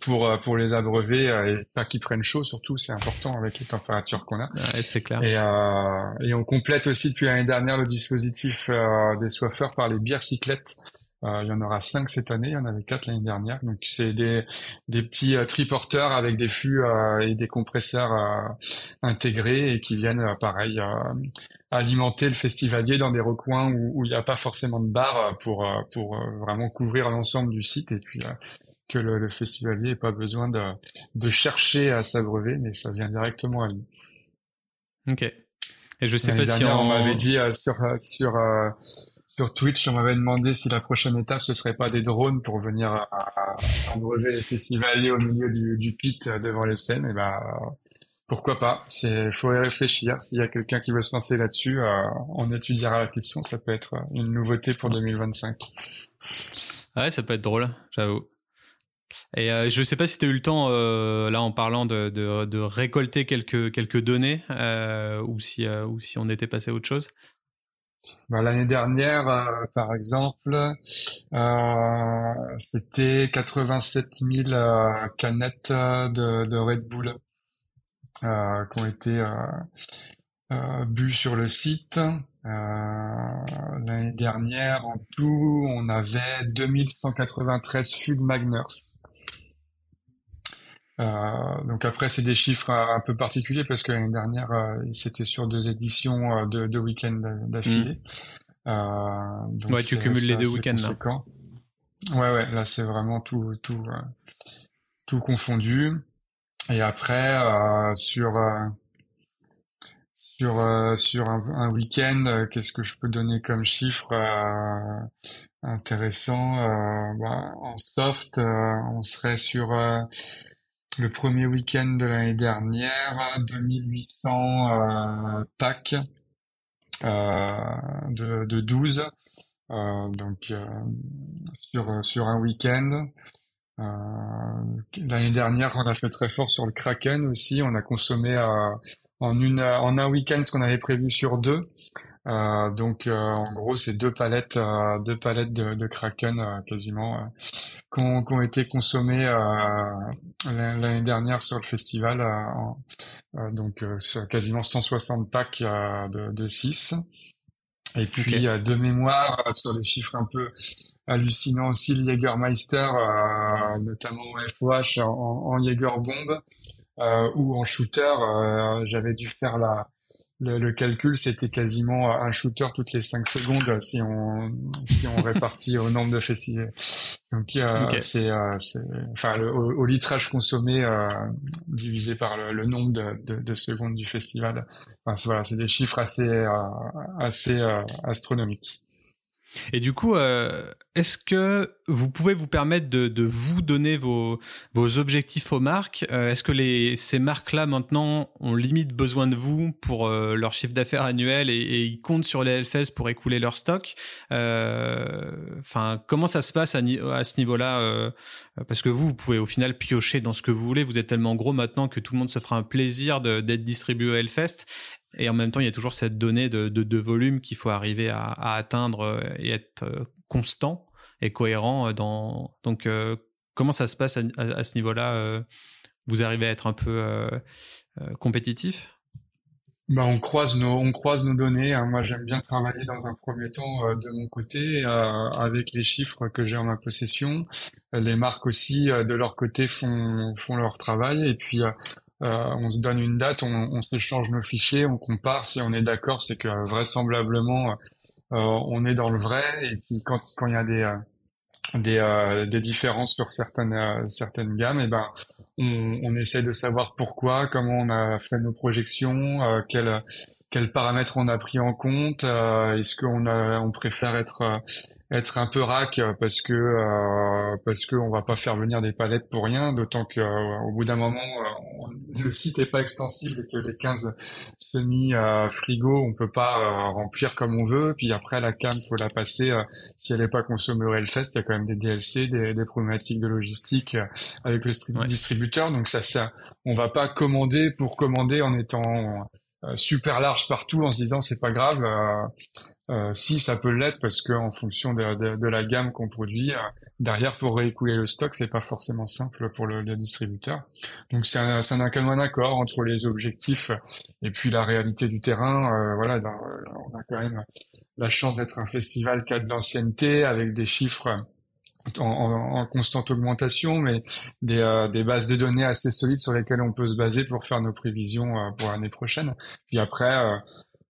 pour euh, pour les abreuver euh, et pas qu'ils prennent chaud surtout c'est important avec les températures qu'on a. Ouais, c'est clair. Et euh, et on complète aussi depuis l'année dernière le dispositif euh, des soifeurs par les bières cyclettes. Il y en aura cinq cette année, il y en avait quatre l'année dernière. Donc c'est des, des petits triporteurs avec des fûts et des compresseurs intégrés et qui viennent pareil alimenter le festivalier dans des recoins où il n'y a pas forcément de bar pour pour vraiment couvrir l'ensemble du site. Et puis que le, le festivalier n'ait pas besoin de, de chercher à s'abreuver, mais ça vient directement à lui. Ok. Et je sais pas si on, m'avait dit euh, sur euh, sur euh, sur Twitch, on m'avait demandé si la prochaine étape ce serait pas des drones pour venir à, abreuver les festivaliers au milieu du, du pit devant les scènes. Et ben pourquoi pas? C'est faut y réfléchir. S'il y a quelqu'un qui veut se lancer là-dessus, on étudiera la question. Ça peut être une nouveauté pour 2025. Ouais, ça peut être drôle, j'avoue. Et euh, je ne sais pas si tu as eu le temps, euh, là en parlant de, récolter quelques, quelques données, euh, ou, si, on était passé à autre chose. Bah, L'année dernière, par exemple, c'était 87 000 canettes de, de, Red Bull qui ont été bues sur le site. L'année dernière, en tout, on avait 2193 fûts de Magners donc après, c'est des chiffres un peu particuliers parce que l'année dernière, c'était sur deux éditions de, de week-ends d'affilée. Mmh. ouais, tu cumules les deux week-ends là. Ouais, ouais, là c'est vraiment tout, tout, tout confondu. Et après, sur sur euh, sur un, un week-end, euh, qu'est-ce que je peux donner comme chiffre euh, intéressant bah, En soft, on serait sur le premier week-end de l'année dernière, 2800 packs de, de 12. donc sur sur un week-end. L'année dernière, on a fait très fort sur le Kraken aussi. On a consommé en une en un week-end ce qu'on avait prévu sur deux. Euh, donc euh, en gros c'est deux palettes euh, deux palettes de, de Kraken quasiment qui ont, été consommées l'année dernière sur le festival. donc quasiment 160 packs de, de 6. Et puis de mémoire sur les chiffres un peu hallucinants aussi le Jägermeister notamment au FOH en, en Jäger Bomb euh, ou en shooter, euh, j'avais dû faire la, le, le, calcul, c'était quasiment un shooter toutes les 5 secondes si on si on répartit au nombre de festivals. Donc euh, c'est euh, enfin le, au, litrage consommé euh, divisé par le, le nombre de, de, de, secondes du festival. Enfin, voilà, c'est des chiffres assez euh, assez astronomiques. Et du coup, euh, est-ce que vous pouvez vous permettre de, de vous donner vos, vos, objectifs aux marques euh, Est-ce que les, ces marques-là, maintenant, ont limite besoin de vous pour euh, leur chiffre d'affaires annuel et, et, ils comptent sur les LFS pour écouler leur stock Enfin, comment ça se passe à, à ce niveau-là Parce que vous, vous pouvez au final piocher dans ce que vous voulez. Vous êtes tellement gros maintenant que tout le monde se fera un plaisir d'être distribué au Hellfest. Et en même temps, il y a toujours cette donnée de, volume qu'il faut arriver à, atteindre euh, et être euh, constant et cohérent euh. Donc, comment ça se passe à, ce niveau-là Vous arrivez à être un peu compétitif? Bah, on croise nos données. Hein. Moi, j'aime bien travailler dans un premier temps de mon côté avec les chiffres que j'ai en ma possession. Les marques aussi de leur côté font font leur travail et puis on se donne une date, on, on s'échange nos fichiers, on compare. Si on est d'accord, c'est que vraisemblablement euh, on est dans le vrai. Et puis quand quand il y a des euh, des, des différences sur certaines certaines gammes, et eh ben on, on essaie de savoir pourquoi, comment on a fait nos projections, euh, quels quels paramètres on a pris en compte, est-ce qu'on a on préfère être être un peu rack parce que euh, parce que on va pas faire venir des palettes pour rien d'autant que euh, au bout d'un moment euh, le site est pas extensible et que les 15 semi frigo on peut pas remplir comme on veut. Puis après la cam faut la passer si elle est pas consommée au Hellfest il y a quand même des DLC des, des problématiques de logistique avec le distributeur. Donc ça ça on va pas commander pour commander en étant super large partout en se disant c'est pas grave euh, si ça peut l'être parce que en fonction de, de, la gamme qu'on produit, euh, derrière pour réécouler le stock, c'est pas forcément simple pour le, le distributeur. Donc c'est un, un, un accord entre les objectifs et puis la réalité du terrain. Euh, voilà, dans, on a quand même la chance d'être un festival a de avec des chiffres en, en, constante augmentation, mais des, des, bases de données assez solides sur lesquelles on peut se baser pour faire nos prévisions pour l'année prochaine. Puis après,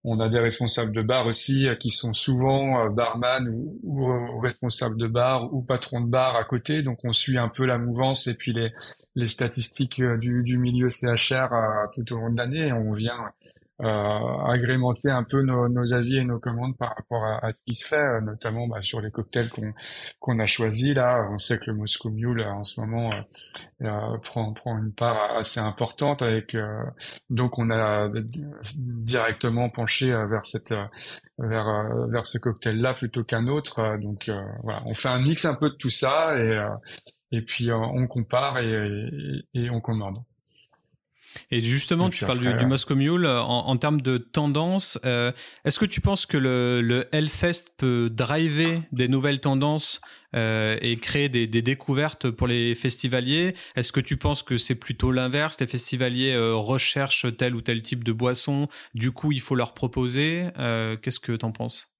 on a des responsables de bar aussi euh, qui sont souvent euh, barman ou, ou, responsables de bar ou patrons de bar à côté. Donc on suit un peu la mouvance et puis les, les statistiques euh, du, du milieu CHR tout au long de l'année on vient euh, agrémenter un peu nos, nos, avis et nos commandes par rapport à, à ce qui se fait, euh, notamment bah, sur les cocktails qu'on qu'on a choisis. Là, on sait que le Moscow Mule en ce moment euh, prend prend une part assez importante. Avec donc on a directement penché vers cette vers vers ce cocktail-là plutôt qu'un autre. Donc voilà, on fait un mix un peu de tout ça et et puis on compare et, et on commande. Et justement, tu parles du, du, Moscow Mule en, en, termes de tendance. Euh, Est-ce que tu penses que le, le Hellfest peut driver des nouvelles tendances euh, et créer des, des, découvertes pour les festivaliers? Est-ce que tu penses que c'est plutôt l'inverse? Les festivaliers euh, recherchent tel ou tel type de boisson, du coup il faut leur proposer. Euh, qu'est-ce que tu en penses?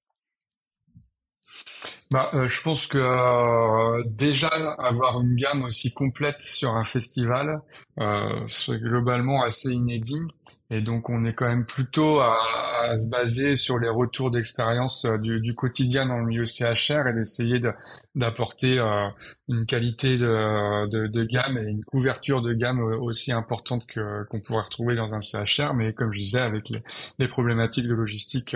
Bah, euh, je pense que euh, déjà avoir une gamme aussi complète sur un festival, euh, c'est globalement assez inédit. Et donc on est quand même plutôt à, se baser sur les retours d'expérience du, quotidien dans le milieu CHR et d'essayer d'apporter une qualité de, gamme et une couverture de gamme aussi importante qu'on pourrait retrouver dans un CHR. Mais comme je disais, avec les problématiques de logistique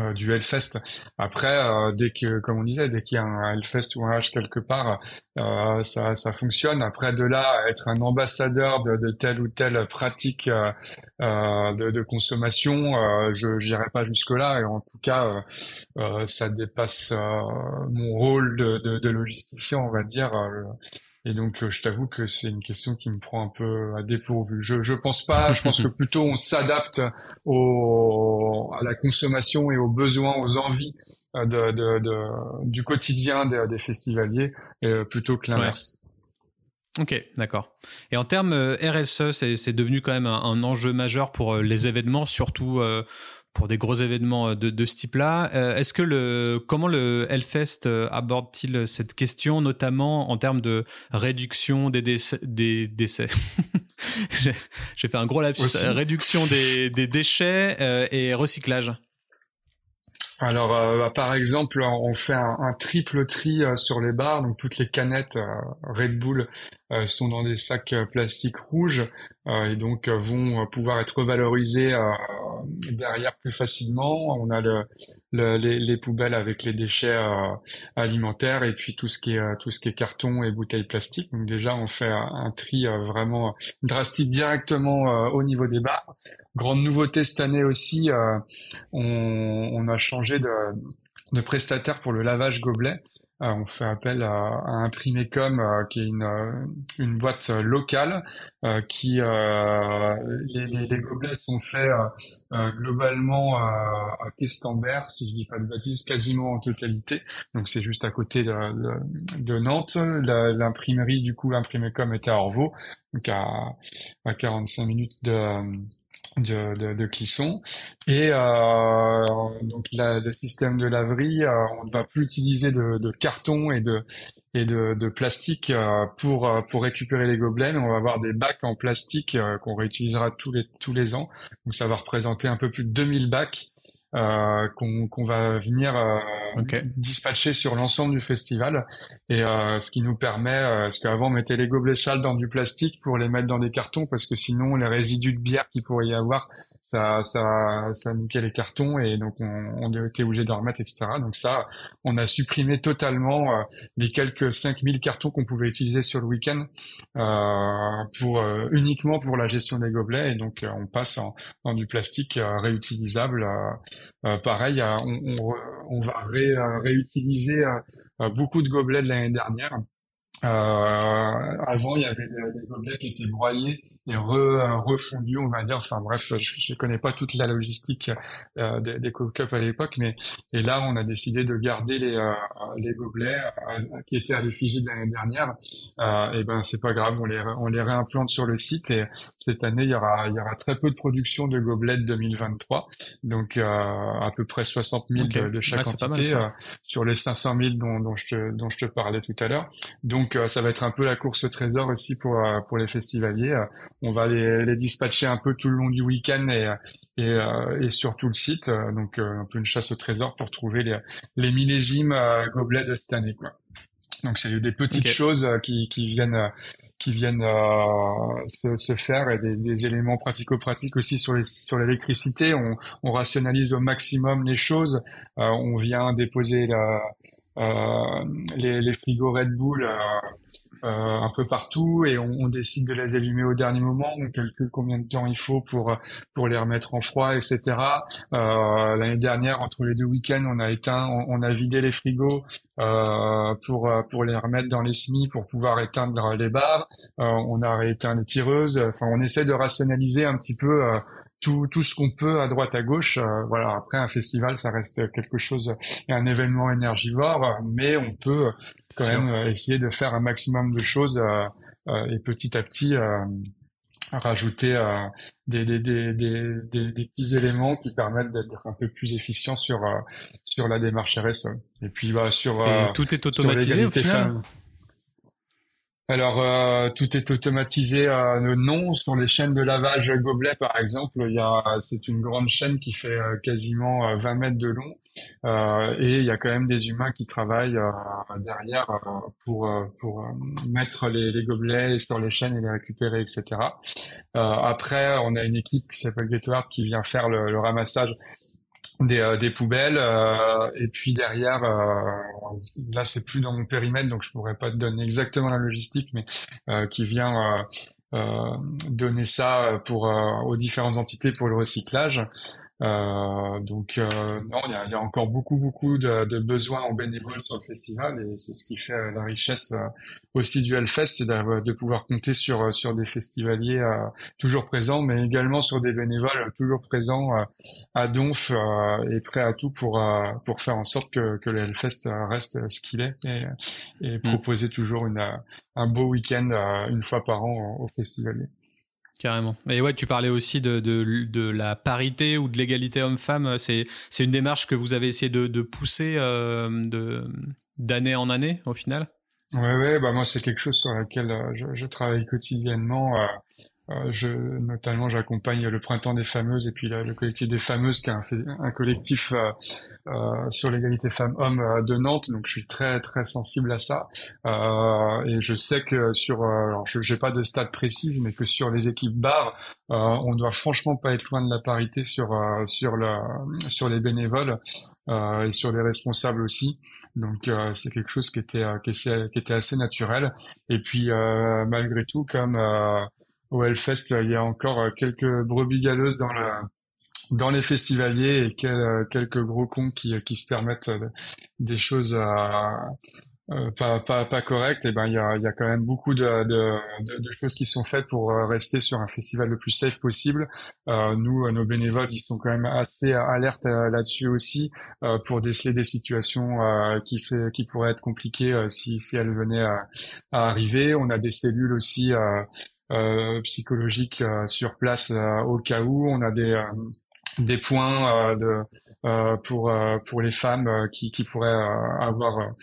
euh, du Hellfest. Après, euh, dès que, comme on disait, dès qu'il y a un Hellfest ou un H quelque part, euh, ça, fonctionne. Après, de là, être un ambassadeur de, de telle ou telle pratique de, de, consommation, je n'irai pas jusque là. Et en tout cas, ça dépasse mon rôle de, de, de logisticien, on va dire. Et donc, euh, je t'avoue que c'est une question qui me prend un peu à dépourvu. Je, je pense pas. Je pense que plutôt on s'adapte au, à la consommation et aux besoins, aux envies euh, de, de, de du quotidien des, des festivaliers, euh, plutôt que l'inverse. Ok, d'accord. Et en termes RSE, c'est devenu quand même un, un, enjeu majeur pour les événements, surtout pour des gros événements euh, de, de ce type-là. Euh, est-ce que le comment le Hellfest euh, aborde-t-il cette question, notamment en termes de réduction des décès, des décès J'ai fait un gros lapsus. Réduction des, des déchets et recyclage. Alors, euh, bah, par exemple, on fait un, triple tri euh, sur les bars. Donc, toutes les canettes euh, Red Bull sont dans des sacs plastiques rouges et donc vont pouvoir être valorisées derrière plus facilement. On a le, les, les, poubelles avec les déchets alimentaires et puis tout ce qui est tout ce qui est carton et bouteilles plastiques. Donc déjà, on fait un tri vraiment drastique directement au niveau des bars. Grande nouveauté cette année aussi, euh, on, a changé de, prestataire pour le lavage gobelet. Euh, on fait appel à, à Imprimecom, euh, qui est une, boîte locale, qui les, les, gobelets sont faits globalement à Questembert, si je dis pas de bêtises, quasiment en totalité. Donc c'est juste à côté de, Nantes. L'imprimerie du coup, l'Imprimecom était à Orvaux, donc à 45 minutes de de, de, de Clisson. Et euh, donc le système de laverie, euh, on ne va plus utiliser de, de, carton et de et de, de plastique euh, pour pour récupérer les gobelets. On va avoir des bacs en plastique qu'on réutilisera tous les tous les ans. Donc ça va représenter un peu plus de 2000 bacs euh, qu'on va venir euh, dispatcher sur l'ensemble du festival. Et euh, ce qui nous permet parce qu'avant on mettait les gobelets sales dans du plastique pour les mettre dans des cartons parce que sinon les résidus de bière qu'il pourrait y avoir ça, ça, ça niquait les cartons et donc on, on était obligé d'en remettre, etc. Donc ça, on a supprimé totalement euh, les quelques 5000 cartons qu'on pouvait utiliser sur le week-end euh, pour euh, uniquement pour la gestion des gobelets et donc euh, on passe en, du plastique réutilisable. pareil, on, on, on va ré, réutiliser beaucoup de gobelets de l'année dernière euh, avant, il y avait des, gobelets qui étaient broyés et re, refondus, on va dire. Enfin bref, je ne connais pas toute la logistique euh, des, des à l'époque, mais et là, on a décidé de garder les, euh, les gobelets euh, qui étaient à l'effigie de l'année dernière. et ben, c'est pas grave, on les, on les réimplante sur le site et cette année, il y aura, il y aura très peu de production de gobelets de 2023, donc à peu près 60 000 de, chaque quantité sur les 500 000 dont, dont, je te, dont je te parlais tout à l'heure. Donc donc euh, ça va être un peu la course au trésor aussi pour euh, pour les festivaliers. Euh, on va les, les dispatcher un peu tout le long du week-end et et, et sur tout le site. donc un peu une chasse au trésor pour trouver les les millésimes gobelets de cette année quoi. Donc c'est des petites choses qui, qui viennent qui viennent se, se, faire et des, des éléments pratico-pratiques aussi sur les sur l'électricité. On, on rationalise au maximum les choses. on vient déposer la, les, les, frigos Red Bull euh, euh, un peu partout et on, on, décide de les allumer au dernier moment. On calcule combien de temps il faut pour pour les remettre en froid, etc. Euh, L'année dernière, entre les deux week-ends, on a éteint, on, a vidé les frigos euh, pour pour les remettre dans les semis pour pouvoir éteindre les barres. Euh, on a rééteint les tireuses. Enfin, on essaie de rationaliser un petit peu tout, tout ce qu'on peut à droite à gauche. Euh, voilà. Après, un festival, ça reste quelque chose, un événement énergivore, mais on peut quand même essayer de faire un maximum de choses euh, euh, et petit à petit rajouter des, des, des, des, des, petits éléments qui permettent d'être un peu plus efficient sur sur la démarche RSE. Et puis bah, sur tout est automatisé au final? Alors, euh, tout est automatisé. Euh, non, sur les chaînes de lavage gobelet, par exemple, il y a, c'est une grande chaîne qui fait euh, quasiment 20 mètres de long, et il y a quand même des humains qui travaillent derrière pour pour mettre les, les, gobelets sur les chaînes et les récupérer, etc. après, on a une équipe qui s'appelle Gateward qui vient faire le, le ramassage des, euh, des poubelles euh, et puis derrière euh, là c'est plus dans mon périmètre donc je pourrais pas te donner exactement la logistique mais qui vient donner ça pour aux différentes entités pour le recyclage euh, donc euh, non, il y a, y a, encore beaucoup beaucoup de, de, besoins en bénévoles sur le festival et c'est ce qui fait euh, la richesse euh, aussi du Hellfest, c'est de, pouvoir compter sur sur des festivaliers toujours présents, mais également sur des bénévoles toujours présents à Donf et prêts à tout pour pour faire en sorte que, que le Hellfest reste ce qu'il est et, et mm. proposer toujours une, un beau week-end une fois par an aux festivaliers. Carrément. Et ouais, tu parlais aussi de, de, de la parité ou de l'égalité homme-femme. C'est, c'est une démarche que vous avez essayé de, de pousser euh, de, d'année en année, au final? Ouais, ouais, bah moi c'est quelque chose sur lequel euh, je, je travaille quotidiennement. Euh, euh, je, notamment, j'accompagne le Printemps des Fameuses et puis le collectif des Fameuses, qui est un, un collectif euh, euh, sur l'égalité femmes-hommes de Nantes. Donc, je suis très très sensible à ça. et je sais que sur, alors, je n'ai pas de stade précise, mais que sur les équipes bars, on doit franchement pas être loin de la parité sur sur le sur les bénévoles. et sur les responsables aussi. Donc c'est quelque chose qui était qui, qui, était assez naturel. Et puis malgré tout, comme au Hellfest, il y a encore euh, quelques brebis galeuses dans la dans les festivaliers et euh, quelques gros cons qui, qui se permettent euh, des choses pas, pas, pas correctes, et ben il y a, y a quand même beaucoup de, de, de, choses qui sont faites pour rester sur un festival le plus safe possible. nous, nos bénévoles, ils sont quand même assez alertes là-dessus aussi pour déceler des situations qui, qui pourraient être compliquées si, si elles venaient à, à, arriver. On a des cellules aussi euh, psychologique euh, sur place euh, au cas où. On a des des points de pour pour les femmes qui qui pourraient avoir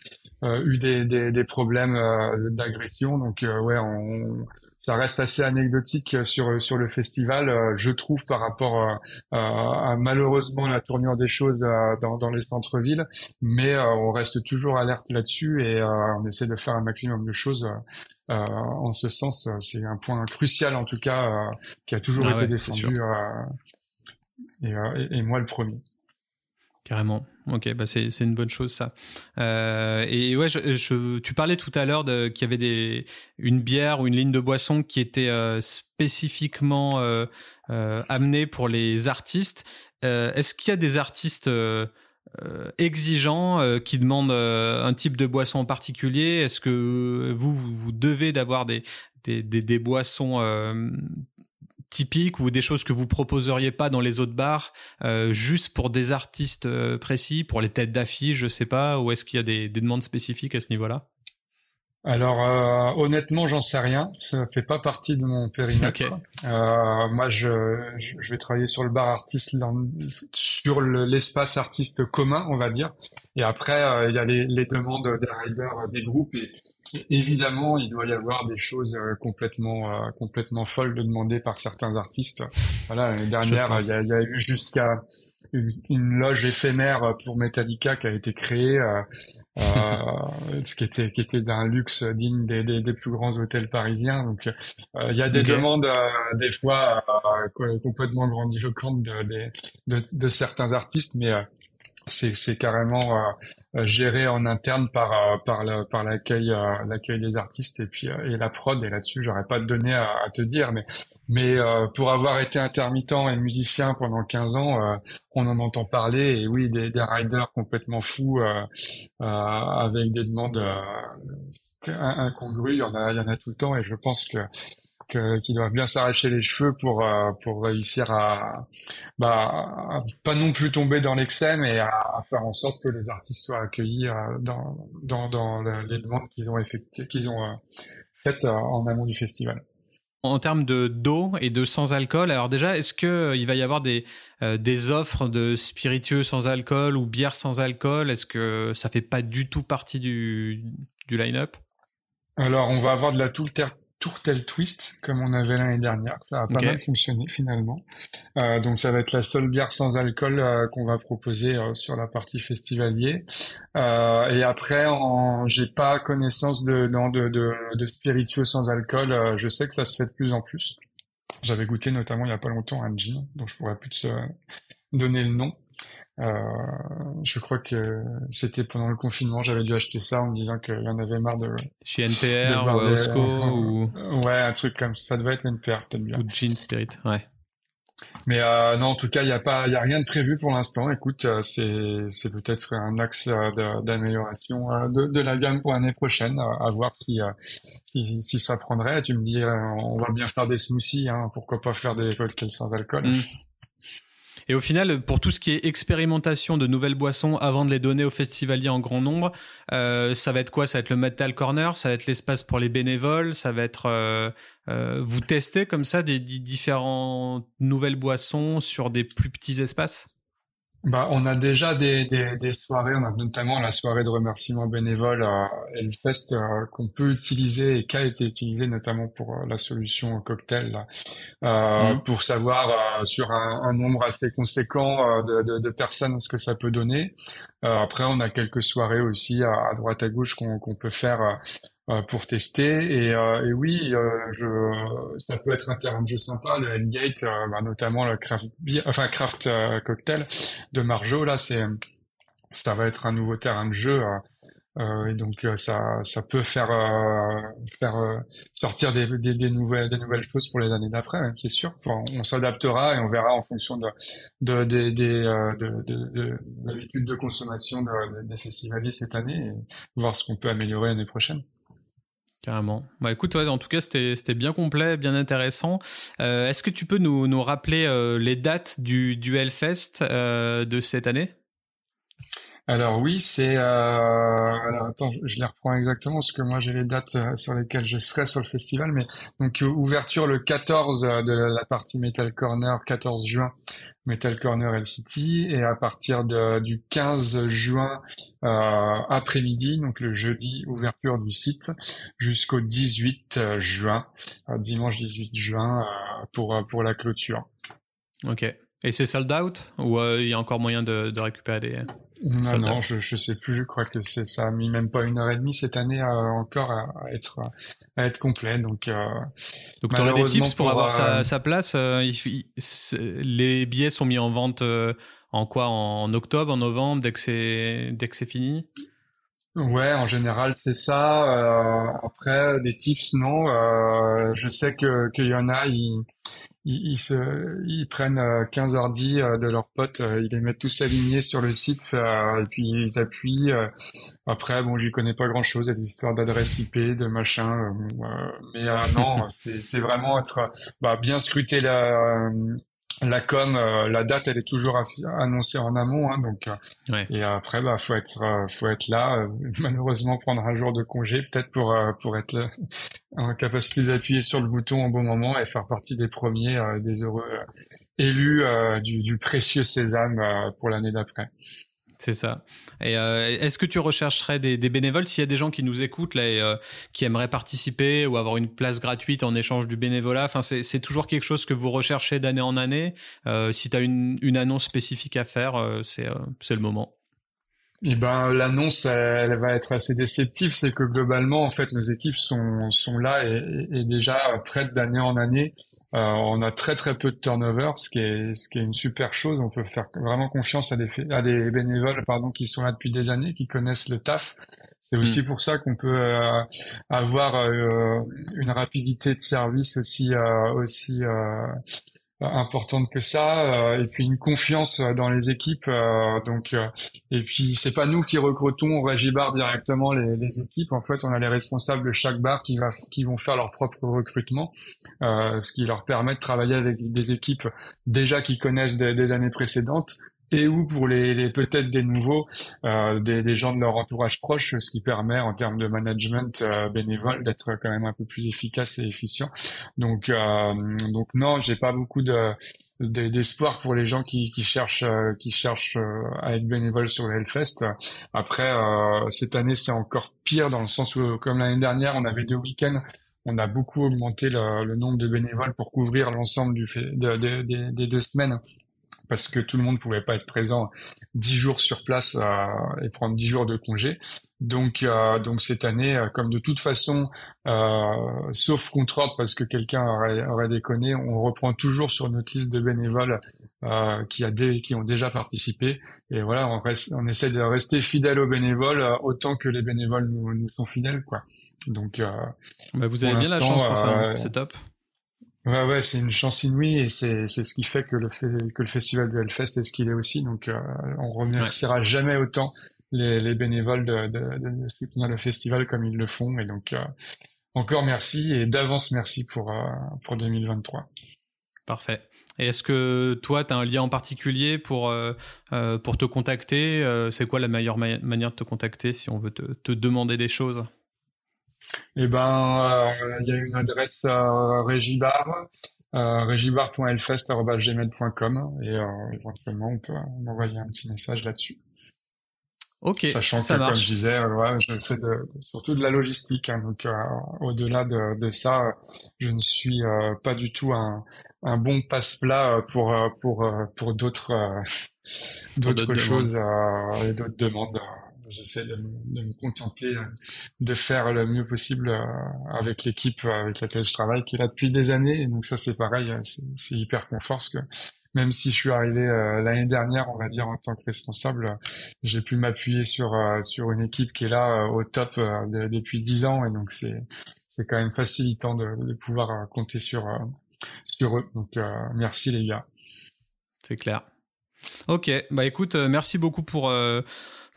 eu des, des, des problèmes d'agression. Donc ouais, on, ça reste assez anecdotique sur sur le festival, je trouve, par rapport à malheureusement la tournure des choses dans, dans les centres-villes. Mais on reste toujours alerte là-dessus et on essaie de faire un maximum de choses euh, en ce sens, euh, c'est un point crucial en tout cas euh, qui a toujours ah été défendu et, et, moi le premier. Carrément. Ok, bah c'est une bonne chose ça. Euh, et ouais, je, tu parlais tout à l'heure qu'il y avait des une bière ou une ligne de boisson qui était spécifiquement euh, amenée pour les artistes. Est-ce qu'il y a des artistes euh, exigeant, euh, qui demande euh, un type de boisson en particulier? Est-ce que vous, vous, devez d'avoir des, des, des, boissons typiques ou des choses que vous proposeriez pas dans les autres bars, juste pour des artistes précis, pour les têtes d'affiche, je sais pas, ou est-ce qu'il y a des, des demandes spécifiques à ce niveau-là? Alors euh, honnêtement, j'en sais rien. Ça fait pas partie de mon périmètre. Euh, moi, je, je, vais travailler sur le bar artiste, sur l'espace artiste commun, on va dire. Et après, euh, il y a les, les, demandes des riders, des groupes. Et évidemment, il doit y avoir des choses complètement complètement folles de demander par certains artistes. Voilà, l'année dernière, il y, a, il y a eu jusqu'à une, loge éphémère pour Metallica qui a été créée, euh, euh, ce qui était qui était d'un luxe digne des, des, des, plus grands hôtels parisiens. Donc euh, il y a des demandes des fois complètement grandiloquentes de, de, de, de, certains artistes, mais c'est carrément euh, géré en interne par euh, par le, par l'accueil euh, l'accueil des artistes et puis et la prod. Et là-dessus j'aurais pas de données à, à, te dire mais mais pour avoir été intermittent et musicien pendant 15 ans on en entend parler. Et oui des, des riders complètement fous avec des demandes incongrues il y en a il y en a tout le temps. Et je pense que qui doivent bien s'arracher les cheveux pour euh, pour réussir à bah pas non plus tomber dans l'excès mais à, faire en sorte que les artistes soient accueillis euh, dans dans les demandes qu'ils ont effectuées qu'ils ont euh, faites en amont du festival. en termes de d'eau et de sans alcool. Alors déjà, est-ce que il va y avoir des des offres de spiritueux sans alcool ou bières sans alcool? Est-ce que ça fait pas du tout partie du du line-up? Alors, on va avoir de la Tourtel Tourtel Twist, comme on avait l'année dernière. Ça a pas mal fonctionné finalement. Euh, donc, ça va être la seule bière sans alcool euh, qu'on va proposer euh, sur la partie festivalier. Et après, en... j'ai pas connaissance de, de, de, de spiritueux sans alcool. Je sais que ça se fait de plus en plus. J'avais goûté notamment il y a pas longtemps un gin, dont je pourrais plus te donner le nom. Euh, je crois que c'était pendant le confinement, j'avais dû acheter ça en me disant qu'il y en avait marre de... Chez NPR ou Osco ou... Ouais, un truc comme ça, ça devait être NPR peut-être bien. Ou Gin Spirit, ouais. Mais euh, non, en tout cas, il n'y a pas, il a rien de prévu pour l'instant. Écoute, euh, c'est c'est peut-être un axe euh, d'amélioration de, de, la gamme pour l'année prochaine, à voir si, si, si ça prendrait. Tu me dis, on va bien faire des smoothies, hein, pourquoi pas faire des cocktails sans alcool. Mm. Et au final, pour tout ce qui est expérimentation de nouvelles boissons avant de les donner aux festivaliers en grand nombre, euh, ça va être quoi? Ça va être le Metal Corner, ça va être l'espace pour les bénévoles, ça va être euh, euh, vous testez comme ça des, des différentes nouvelles boissons sur des plus petits espaces? Bah, on a déjà des, des, des, soirées, on a notamment la soirée de remerciement bénévole à Hellfest euh, qu'on peut utiliser et qui a été utilisé notamment pour euh, la solution cocktail, euh, mmh. pour savoir euh, sur un, un, nombre assez conséquent de, de, de, personnes ce que ça peut donner. après, on a quelques soirées aussi à, à droite à gauche qu'on peut faire euh, pour tester. Et, euh, et oui, euh, je, ça peut être un terrain de jeu sympa. Le Hellgate, bah, notamment le craft enfin craft cocktail de Marjo, là, c'est ça va être un nouveau terrain de jeu. Euh, et donc ça, ça peut faire faire sortir des, des, des, nouvelles des nouvelles choses pour les années d'après, hein, qui est sûr. Enfin, on s'adaptera et on verra en fonction de de des de, de, de, de l'habitude de consommation des festivaliers cette année voir ce qu'on peut améliorer l'année prochaine. Carrément. Bah écoute, en tout cas, c'était bien complet, bien intéressant. Euh, Est-ce que tu peux nous, nous rappeler euh, les dates du, du Hellfest euh, de cette année? Alors oui, c'est... Euh... Alors attends, je les reprends exactement parce que moi j'ai les dates euh, sur lesquelles je serai sur le festival. Mais donc euh, ouverture le 14 de la partie Metal Corner, 14 juin, Metal Corner LCT. Et à partir du 15 juin euh, après-midi, donc le jeudi, ouverture du site, jusqu'au 18 juin, dimanche 18 juin, pour, pour la clôture. Ok. Et c'est sold out ou il y a encore moyen de, de récupérer des... Non, non, je, je sais plus. Je crois que c'est ça a mis même pas une heure et demie cette année euh, encore à, être à être complet. Donc, euh, donc aurais des tips pour, avoir sa, euh, sa, place. Euh, les billets sont mis en vente en quoi? En octobre, en novembre, dès que c'est dès que c'est fini? Ouais, en général c'est ça. Euh, après des tips non. Euh, je sais que qu'il y en a, ils, ils, se, ils prennent 15 ordi de leurs potes, ils les mettent tous alignés sur le site et puis ils appuient. après bon, j'y connais pas grand chose, il y a des histoires d'adresse IP, de machin. mais non, c'est vraiment être bah, bien scruter la la com, euh, la date, elle est toujours annoncée en amont, hein, donc. Euh, et après, bah, faut être, euh, faut être là. malheureusement, prendre un jour de congé, peut-être pour pour être en capacité d'appuyer sur le bouton au bon moment et faire partie des premiers, des heureux élus du, du, précieux sésame pour l'année d'après. C'est ça. Et euh, est-ce que tu rechercherais des, bénévoles? S'il y a des gens qui nous écoutent là et euh, qui aimeraient participer ou avoir une place gratuite en échange du bénévolat Enfin, c'est toujours quelque chose que vous recherchez d'année en année. Euh, si tu as une, une, annonce spécifique à faire, c'est le moment. Eh ben, l'annonce, elle, va être assez déceptive. C'est que globalement, en fait, nos équipes sont, sont là et déjà prêtes d'année en année. Euh, on a très très peu de turnover, ce qui est ce qui est une super chose. On peut faire vraiment confiance à des à des bénévoles pardon qui sont là depuis des années, qui connaissent le taf. C'est aussi mm. pour ça qu'on peut euh, avoir euh, une rapidité de service aussi aussi importante que ça euh, et puis une confiance dans les équipes euh, donc euh, et puis c'est pas nous qui recrutons au régie bar directement les, équipes. En fait on a les responsables de chaque bar qui va qui vont faire leur propre recrutement ce qui leur permet de travailler avec des équipes déjà qui connaissent des années précédentes et ou pour les, les peut-être des nouveaux, euh, des, des, gens de leur entourage proche, ce qui permet en termes de management euh, bénévole d'être quand même un peu plus efficace et efficient. Donc, euh, donc non, j'ai pas beaucoup de d'espoir pour les gens qui, qui cherchent euh, qui cherchent euh, à être bénévoles sur le Hellfest. Après, cette année, c'est encore pire dans le sens où, comme l'année dernière, on avait deux week-ends on a beaucoup augmenté le, le nombre de bénévoles pour couvrir l'ensemble du fait, de, de, des deux semaines parce que tout le monde pouvait pas être présent dix jours sur place euh, et prendre dix jours de congé. Donc, euh, donc cette année, euh, comme de toute façon, sauf contre parce que quelqu'un aurait, aurait, déconné, on reprend toujours sur notre liste de bénévoles qui, a des, qui ont déjà participé. Et voilà, on, reste, on essaie de rester fidèle aux bénévoles autant que les bénévoles nous, nous sont fidèles, quoi. Donc, bah, vous avez bien la chance pour ça, hein. c'est top. Ouais, ouais, c'est une chance inouïe et c'est c'est ce qui fait que le fait, que le festival du Hellfest est ce qu'il est aussi. Donc, euh, on remerciera jamais autant les, les bénévoles de, de, de, soutenir le festival comme ils le font. Et donc, euh, encore merci et d'avance merci pour euh, pour 2023. Parfait. Et est-ce que toi, tu as un lien en particulier pour, pour te contacter? C'est quoi la meilleure manière de te contacter si on veut te, te demander des choses? Eh ben, euh, il y a une adresse euh, Régibar, euh, et éventuellement on peut m'envoyer un petit message là-dessus. Ok, Sachant ça que, comme je disais, ouais, je fais de, surtout de la logistique. Hein, donc, au-delà de, de, ça, je ne suis pas du tout un, un bon passe-plat pour pour pour d'autres d'autres choses et d'autres demandes j'essaie de, me contenter euh, de faire le mieux possible euh, avec l'équipe avec laquelle je travaille, qui est là depuis des années. Et donc ça, c'est pareil, euh, c'est hyper confort, parce que même si je suis arrivé l'année dernière, on va dire en tant que responsable, j'ai pu m'appuyer sur sur une équipe qui est là au top depuis dix ans, et donc c'est c'est quand même facilitant de, de pouvoir compter sur sur eux. Donc merci les gars. C'est clair. Ok, bah écoute, merci beaucoup pour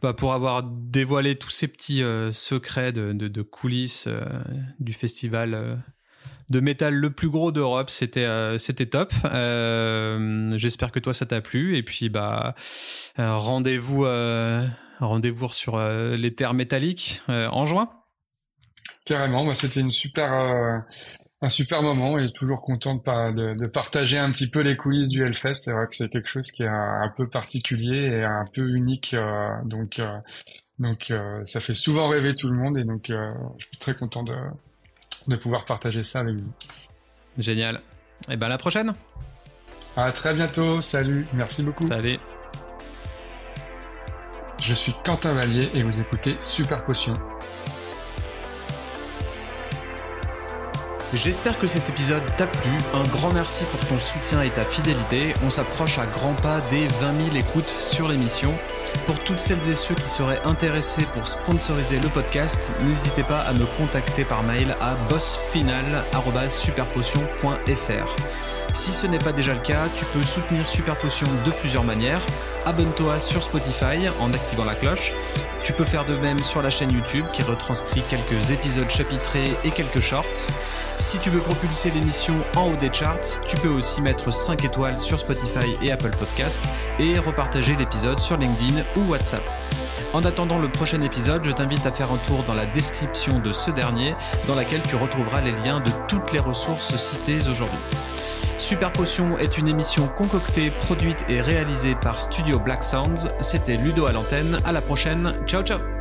bah, pour avoir dévoilé tous ces petits euh, secrets de, de, de coulisses euh, du festival euh, de métal le plus gros d'Europe. C'était c'était top. J'espère que toi ça t'a plu. Et puis bah rendez-vous rendez-vous sur les terres métalliques en juin. Carrément. Moi, c'était une super un super moment et toujours content de, de, partager un petit peu les coulisses du Hellfest. C'est vrai que c'est quelque chose qui est un, peu particulier et un peu unique. Euh, donc, euh, donc euh, ça fait souvent rêver tout le monde et donc je suis très content de, de pouvoir partager ça avec vous. Génial. Et ben à la prochaine. À très bientôt. Salut. Merci beaucoup. Salut. Je suis Quentin Vallier et vous écoutez Super Potion. J'espère que cet épisode t'a plu. Un grand merci pour ton soutien et ta fidélité. On s'approche à grands pas des 20 000 écoutes sur l'émission. Pour toutes celles et ceux qui seraient intéressés pour sponsoriser le podcast, n'hésitez pas à me contacter par mail à bossfinal.superpotion.fr. Si ce n'est pas déjà le cas, tu peux soutenir Super Potion de plusieurs manières. Abonne-toi sur Spotify en activant la cloche. Tu peux faire de même sur la chaîne YouTube qui retranscrit quelques épisodes chapitrés et quelques shorts. Si tu veux propulser l'émission en haut des charts, tu peux aussi mettre 5 étoiles sur Spotify et Apple Podcast et repartager l'épisode sur LinkedIn ou WhatsApp. En attendant le prochain épisode, je t'invite à faire un tour dans la description de ce dernier, dans laquelle tu retrouveras les liens de toutes les ressources citées aujourd'hui. Super Potion est une émission concoctée, produite et réalisée par Studio Black Sounds. C'était Ludo à l'antenne. À la prochaine. Ciao ciao